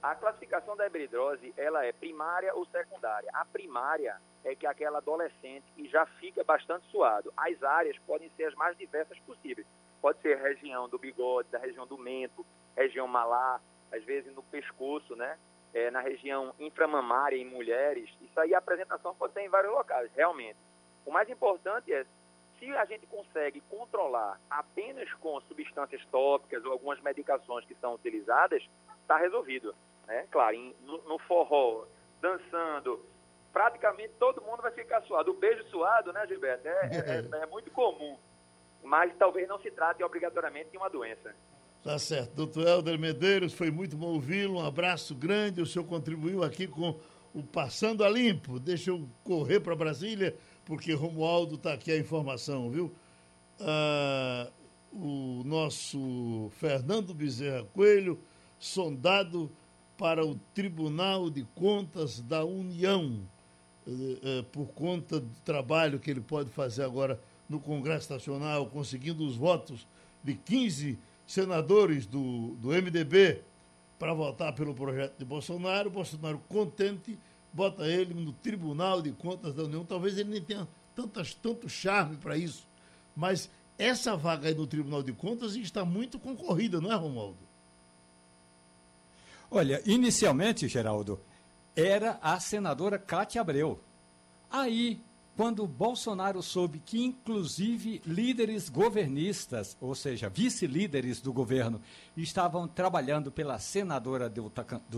A classificação da hibridrose, ela é primária ou secundária. A primária é que aquela adolescente que já fica bastante suado. As áreas podem ser as mais diversas possíveis. Pode ser região do bigode, da região do mento, região malar, às vezes no pescoço, né? É, na região inframamária em mulheres. Isso aí a apresentação pode ser em vários locais, realmente. O mais importante é se a gente consegue controlar apenas com substâncias tópicas ou algumas medicações que são utilizadas, está resolvido. Né? Claro, em, no, no, forró, dançando, praticamente todo mundo vai ficar suado. O beijo suado, né, Gilberto, é, é, é, muito comum. Mas talvez não se trate obrigatoriamente de uma doença. Tá certo. Doutor Helder Medeiros, foi muito bom ouvi-lo. Um abraço grande. O senhor contribuiu aqui com o Passando a Limpo. Deixa eu correr para Brasília, porque Romualdo está aqui a informação, viu? Ah, o nosso Fernando Bezerra Coelho, sondado para o Tribunal de Contas da União, eh, eh, por conta do trabalho que ele pode fazer agora no Congresso Nacional, conseguindo os votos de 15 senadores do, do MDB para votar pelo projeto de Bolsonaro. Bolsonaro, contente, bota ele no Tribunal de Contas da União. Talvez ele nem tenha tantas, tanto charme para isso, mas essa vaga aí no Tribunal de Contas está muito concorrida, não é, Romualdo? Olha, inicialmente, Geraldo, era a senadora Cátia Abreu. Aí, quando Bolsonaro soube que, inclusive, líderes governistas, ou seja, vice-líderes do governo, estavam trabalhando pela senadora do,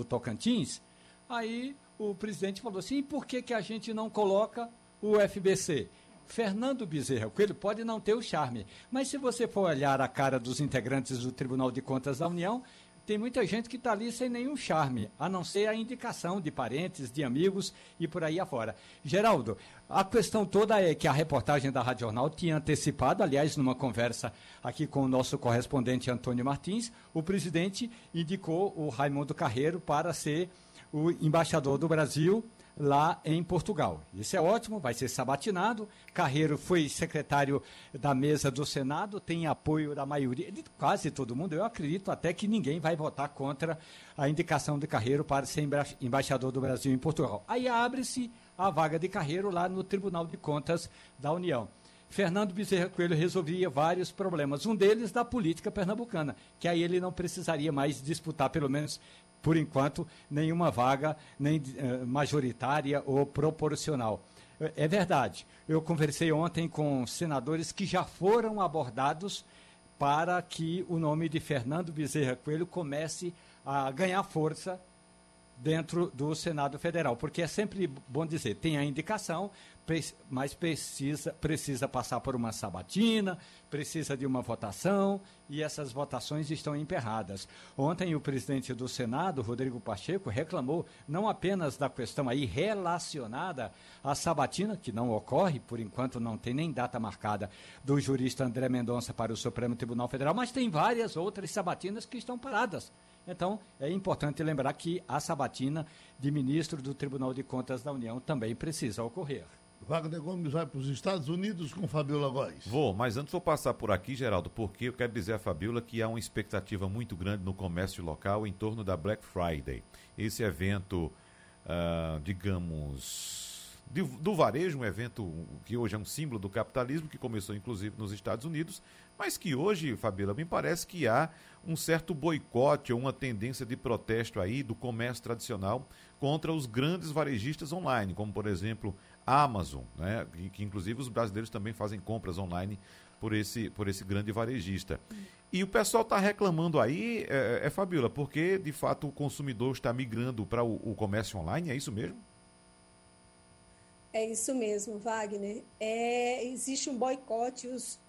Tocantins, aí o presidente falou assim: por que, que a gente não coloca o FBC? Fernando Bezerra Coelho pode não ter o charme, mas se você for olhar a cara dos integrantes do Tribunal de Contas da União, tem muita gente que está ali sem nenhum charme, a não ser a indicação de parentes, de amigos e por aí afora. Geraldo, a questão toda é que a reportagem da Rádio Jornal tinha antecipado, aliás, numa conversa aqui com o nosso correspondente Antônio Martins, o presidente indicou o Raimundo Carreiro para ser o embaixador do Brasil lá em Portugal. Isso é ótimo, vai ser sabatinado. Carreiro foi secretário da mesa do Senado, tem apoio da maioria, de quase todo mundo. Eu acredito até que ninguém vai votar contra a indicação de Carreiro para ser embaixador do Brasil em Portugal. Aí abre-se a vaga de Carreiro lá no Tribunal de Contas da União. Fernando Bezerra Coelho resolvia vários problemas, um deles da política pernambucana, que aí ele não precisaria mais disputar, pelo menos por enquanto, nenhuma vaga nem uh, majoritária ou proporcional. É verdade. Eu conversei ontem com senadores que já foram abordados para que o nome de Fernando Bezerra Coelho comece a ganhar força dentro do Senado Federal, porque é sempre bom dizer, tem a indicação, mas precisa, precisa passar por uma sabatina, precisa de uma votação e essas votações estão emperradas. Ontem o presidente do Senado, Rodrigo Pacheco, reclamou não apenas da questão aí relacionada à sabatina, que não ocorre, por enquanto não tem nem data marcada, do jurista André Mendonça para o Supremo Tribunal Federal, mas tem várias outras sabatinas que estão paradas. Então, é importante lembrar que a sabatina de ministro do Tribunal de Contas da União também precisa ocorrer. Wagner Gomes vai para os Estados Unidos com Fabiola Góes. Vou, mas antes vou passar por aqui, Geraldo, porque eu quero dizer a Fabiola que há uma expectativa muito grande no comércio local em torno da Black Friday. Esse evento, uh, digamos, de, do varejo, um evento que hoje é um símbolo do capitalismo, que começou inclusive nos Estados Unidos, mas que hoje, Fabiola, me parece que há um certo boicote ou uma tendência de protesto aí do comércio tradicional contra os grandes varejistas online, como por exemplo Amazon, né? que, que inclusive os brasileiros também fazem compras online por esse, por esse grande varejista. E o pessoal está reclamando aí, é, é, Fabiola, porque de fato o consumidor está migrando para o, o, comércio online, é isso mesmo? É isso mesmo, Wagner. É, existe um boicote, os,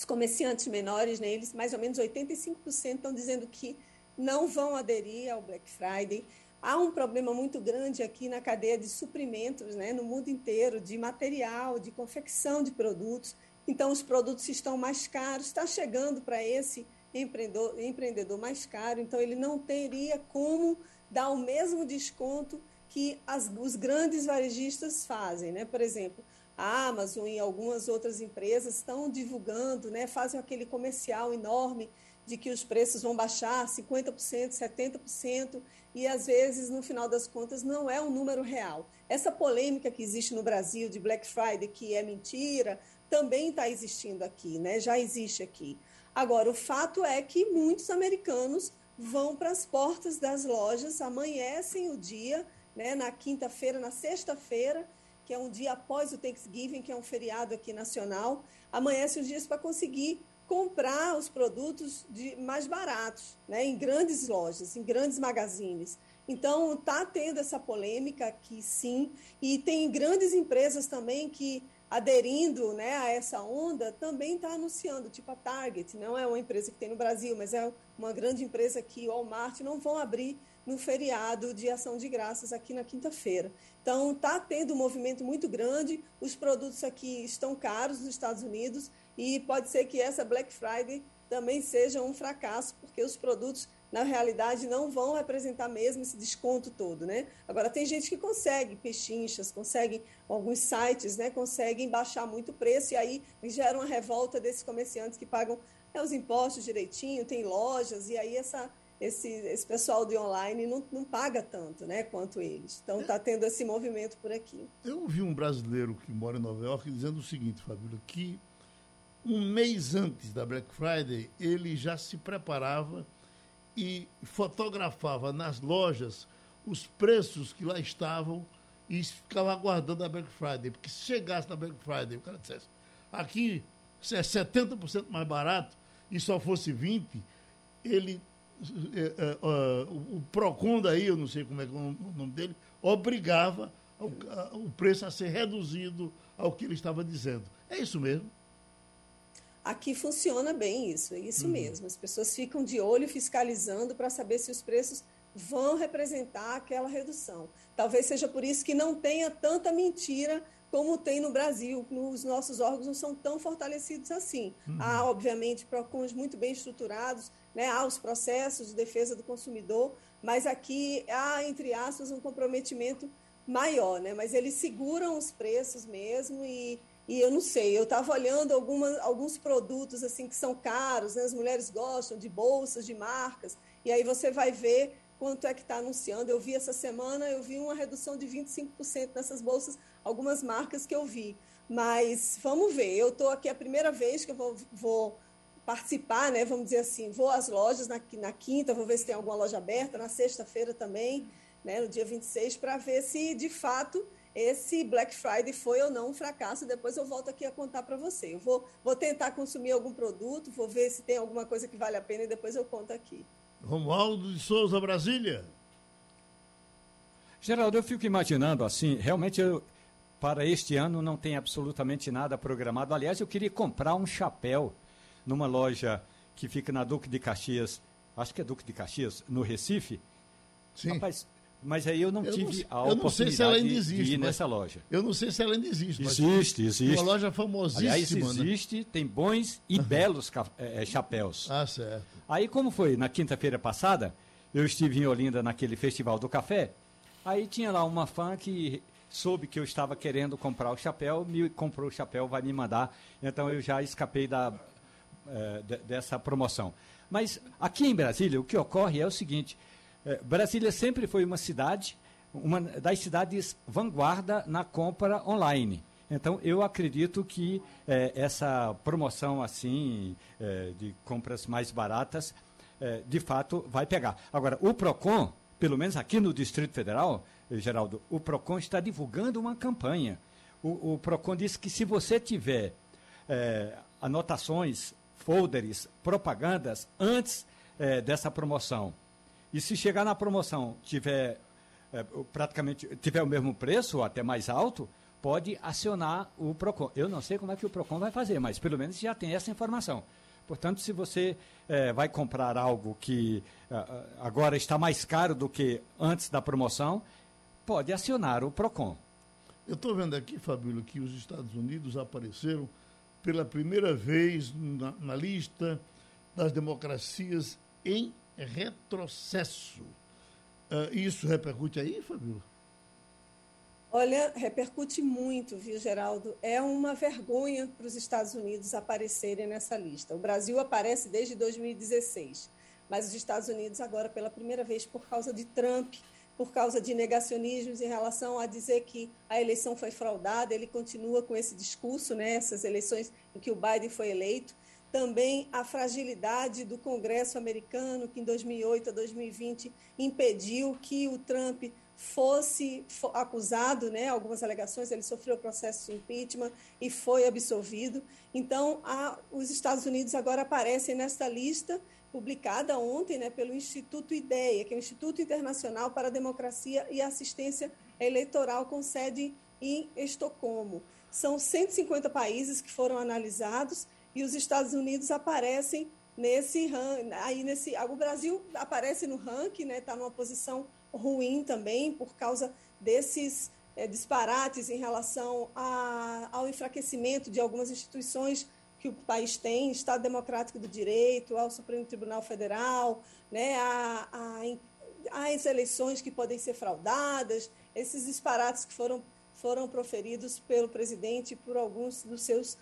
os comerciantes menores, né, eles mais ou menos 85% estão dizendo que não vão aderir ao Black Friday. Há um problema muito grande aqui na cadeia de suprimentos, né, no mundo inteiro, de material, de confecção de produtos. Então, os produtos estão mais caros, está chegando para esse empreendedor, empreendedor mais caro, então ele não teria como dar o mesmo desconto que as, os grandes varejistas fazem. Né? Por exemplo, Amazon e algumas outras empresas estão divulgando, né, fazem aquele comercial enorme de que os preços vão baixar 50%, 70%, e às vezes, no final das contas, não é um número real. Essa polêmica que existe no Brasil de Black Friday, que é mentira, também está existindo aqui, né? já existe aqui. Agora, o fato é que muitos americanos vão para as portas das lojas, amanhecem o dia, né, na quinta-feira, na sexta-feira, que é um dia após o Thanksgiving, que é um feriado aqui nacional, amanhece os dias para conseguir comprar os produtos de, mais baratos, né, em grandes lojas, em grandes magazines. Então, está tendo essa polêmica aqui, sim, e tem grandes empresas também que, aderindo né, a essa onda, também está anunciando, tipo a Target, não é uma empresa que tem no Brasil, mas é uma grande empresa aqui, Walmart, não vão abrir no feriado de ação de graças aqui na quinta-feira. Então, está tendo um movimento muito grande, os produtos aqui estão caros nos Estados Unidos, e pode ser que essa Black Friday também seja um fracasso, porque os produtos, na realidade, não vão representar mesmo esse desconto todo, né? Agora, tem gente que consegue, pechinchas, consegue, alguns sites, né, conseguem baixar muito o preço, e aí gera uma revolta desses comerciantes que pagam é, os impostos direitinho, tem lojas, e aí essa, esse, esse pessoal de online não, não paga tanto, né, quanto eles. Então, está tendo esse movimento por aqui. Eu ouvi um brasileiro que mora em Nova York dizendo o seguinte, Fabíola, que um mês antes da Black Friday, ele já se preparava e fotografava nas lojas os preços que lá estavam e ficava aguardando a Black Friday. Porque se chegasse na Black Friday, o cara dissesse, aqui é 70% mais barato e só fosse 20%, ele, é, é, é, o PROCON daí, eu não sei como é, é o nome dele, obrigava o preço a ser reduzido ao que ele estava dizendo. É isso mesmo? Aqui funciona bem isso, é isso uhum. mesmo. As pessoas ficam de olho fiscalizando para saber se os preços vão representar aquela redução. Talvez seja por isso que não tenha tanta mentira como tem no Brasil. Os nossos órgãos não são tão fortalecidos assim. Uhum. Há, obviamente, PROCONs muito bem estruturados, né? há os processos de defesa do consumidor, mas aqui há, entre aspas, um comprometimento maior, né? mas eles seguram os preços mesmo e e eu não sei, eu estava olhando alguma, alguns produtos assim que são caros, né? as mulheres gostam de bolsas, de marcas, e aí você vai ver quanto é que está anunciando. Eu vi essa semana, eu vi uma redução de 25% nessas bolsas, algumas marcas que eu vi. Mas vamos ver, eu estou aqui a primeira vez que eu vou, vou participar, né? Vamos dizer assim, vou às lojas na, na quinta, vou ver se tem alguma loja aberta, na sexta-feira também, né? no dia 26, para ver se de fato esse Black Friday foi ou não um fracasso. Depois eu volto aqui a contar para você. Eu vou, vou tentar consumir algum produto, vou ver se tem alguma coisa que vale a pena e depois eu conto aqui. Romualdo de Souza, Brasília. Geraldo, eu fico imaginando assim, realmente eu, para este ano não tem absolutamente nada programado. Aliás, eu queria comprar um chapéu numa loja que fica na Duque de Caxias, acho que é Duque de Caxias, no Recife. Sim. Rapaz, mas aí eu não eu tive não, a eu não sei se ela ainda existe, de ir nessa loja. Eu não sei se ela ainda existe. Existe, existe. Uma loja famosíssima. Aliás, né? existe, né? tem bons e belos é, chapéus. Ah, certo. Aí, como foi na quinta-feira passada, eu estive em Olinda naquele Festival do Café, aí tinha lá uma fã que soube que eu estava querendo comprar o chapéu, me comprou o chapéu, vai me mandar. Então eu já escapei da, é, de, dessa promoção. Mas aqui em Brasília, o que ocorre é o seguinte: é, Brasília sempre foi uma cidade, uma das cidades vanguarda na compra online. Então, eu acredito que é, essa promoção assim, de compras mais baratas, de fato, vai pegar. Agora, o PROCON, pelo menos aqui no Distrito Federal, Geraldo, o PROCON está divulgando uma campanha. O, o PROCON diz que se você tiver é, anotações, folders, propagandas antes é, dessa promoção, e se chegar na promoção tiver é, praticamente tiver o mesmo preço ou até mais alto, pode acionar o PROCON. Eu não sei como é que o PROCON vai fazer, mas pelo menos já tem essa informação. Portanto, se você é, vai comprar algo que agora está mais caro do que antes da promoção, pode acionar o PROCON. Eu estou vendo aqui, Fabílio, que os Estados Unidos apareceram pela primeira vez na, na lista das democracias em retrocesso. Uh, isso repercute aí, Fabílio? Olha, repercute muito, viu, Geraldo? É uma vergonha para os Estados Unidos aparecerem nessa lista. O Brasil aparece desde 2016, mas os Estados Unidos agora pela primeira vez por causa de Trump, por causa de negacionismos em relação a dizer que a eleição foi fraudada, ele continua com esse discurso, né, essas eleições em que o Biden foi eleito. Também a fragilidade do Congresso americano, que em 2008 a 2020 impediu que o Trump fosse acusado, né, algumas alegações, ele sofreu processo de impeachment e foi absolvido. Então, a, os Estados Unidos agora aparecem nesta lista publicada ontem né, pelo Instituto IDEA, que é o Instituto Internacional para a Democracia e Assistência Eleitoral, com sede em Estocolmo. São 150 países que foram analisados e os Estados Unidos aparecem nesse aí nesse o Brasil aparece no ranking, né, está numa posição ruim também por causa desses é, disparates em relação a, ao enfraquecimento de algumas instituições que o país tem, Estado Democrático do Direito, ao Supremo Tribunal Federal, né, a, a, as eleições que podem ser fraudadas, esses disparates que foram, foram proferidos pelo presidente e por alguns dos seus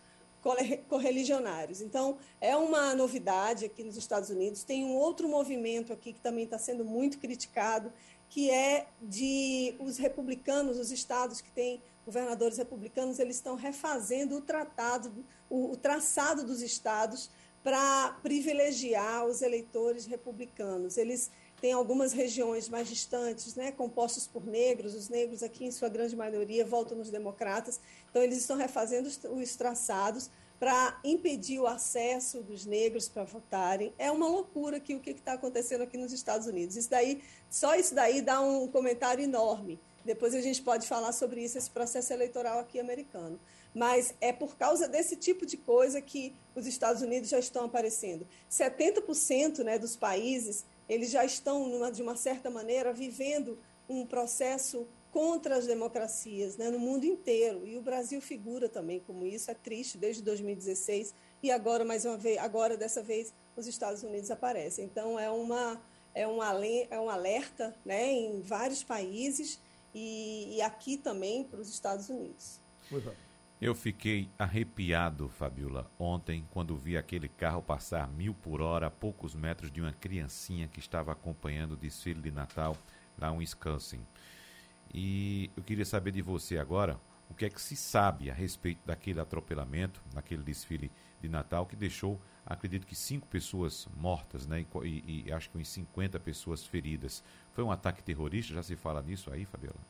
correligionários. Então, é uma novidade aqui nos Estados Unidos. Tem um outro movimento aqui que também está sendo muito criticado, que é de os republicanos, os estados que têm governadores republicanos, eles estão refazendo o tratado, o, o traçado dos estados para privilegiar os eleitores republicanos. Eles têm algumas regiões mais distantes, né, compostas por negros, os negros aqui em sua grande maioria votam nos democratas, então eles estão refazendo os, os traçados para impedir o acesso dos negros para votarem. É uma loucura que o que está acontecendo aqui nos Estados Unidos. Isso daí, só isso daí dá um comentário enorme. Depois a gente pode falar sobre isso, esse processo eleitoral aqui americano. Mas é por causa desse tipo de coisa que os Estados Unidos já estão aparecendo. 70% né, dos países eles já estão, numa, de uma certa maneira, vivendo um processo contra as democracias né, no mundo inteiro. E o Brasil figura também como isso, é triste, desde 2016. E agora, mais uma vez, agora dessa vez, os Estados Unidos aparecem. Então, é, uma, é, um, é um alerta né, em vários países e, e aqui também para os Estados Unidos. Eu fiquei arrepiado, Fabiola, ontem, quando vi aquele carro passar mil por hora a poucos metros de uma criancinha que estava acompanhando o desfile de Natal lá em Wisconsin. E eu queria saber de você agora o que é que se sabe a respeito daquele atropelamento, naquele desfile de Natal que deixou, acredito que cinco pessoas mortas, né? E, e acho que uns 50 pessoas feridas. Foi um ataque terrorista? Já se fala nisso aí, Fabiola?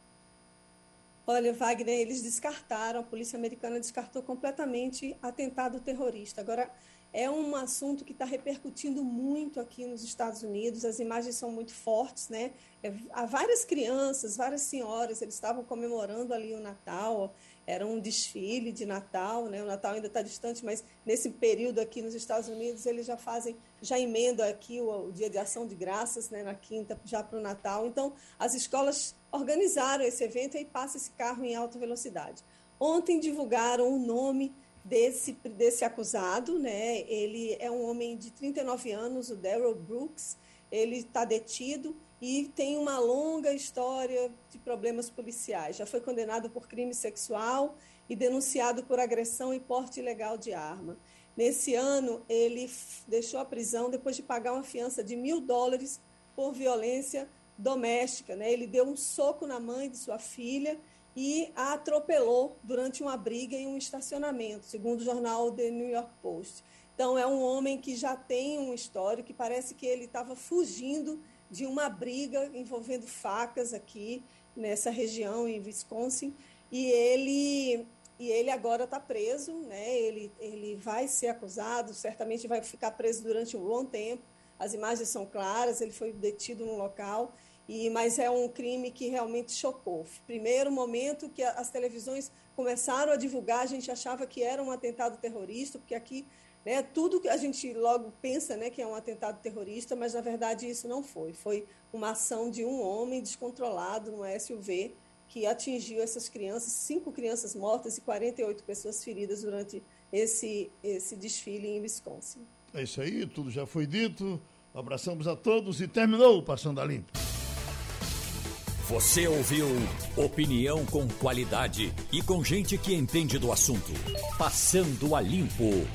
Olha, Wagner, eles descartaram, a polícia americana descartou completamente atentado terrorista. Agora, é um assunto que está repercutindo muito aqui nos Estados Unidos. As imagens são muito fortes, né? É, há várias crianças, várias senhoras, eles estavam comemorando ali o Natal. Era um desfile de Natal, né? O Natal ainda está distante, mas nesse período aqui nos Estados Unidos eles já fazem, já emendam aqui o, o Dia de Ação de Graças, né? Na quinta já para o Natal. Então as escolas organizaram esse evento e passa esse carro em alta velocidade. Ontem divulgaram o nome desse, desse acusado, né? Ele é um homem de 39 anos, o Daryl Brooks. Ele está detido e tem uma longa história de problemas policiais. Já foi condenado por crime sexual e denunciado por agressão e porte ilegal de arma. Nesse ano, ele deixou a prisão depois de pagar uma fiança de mil dólares por violência doméstica. Né? Ele deu um soco na mãe de sua filha e a atropelou durante uma briga em um estacionamento, segundo o jornal The New York Post. Então, é um homem que já tem um histórico, que parece que ele estava fugindo de uma briga envolvendo facas aqui nessa região, em Wisconsin, e ele, e ele agora está preso, né? ele, ele vai ser acusado, certamente vai ficar preso durante um bom tempo. As imagens são claras, ele foi detido no local e, mas é um crime que realmente chocou. Primeiro momento que as televisões começaram a divulgar, a gente achava que era um atentado terrorista, porque aqui né, tudo que a gente logo pensa né, que é um atentado terrorista, mas na verdade isso não foi. Foi uma ação de um homem descontrolado no SUV que atingiu essas crianças, cinco crianças mortas e 48 pessoas feridas durante esse, esse desfile em Wisconsin. É isso aí, tudo já foi dito. Abraçamos a todos e terminou o Passando a Limpo. Você ouviu opinião com qualidade e com gente que entende do assunto. Passando a limpo.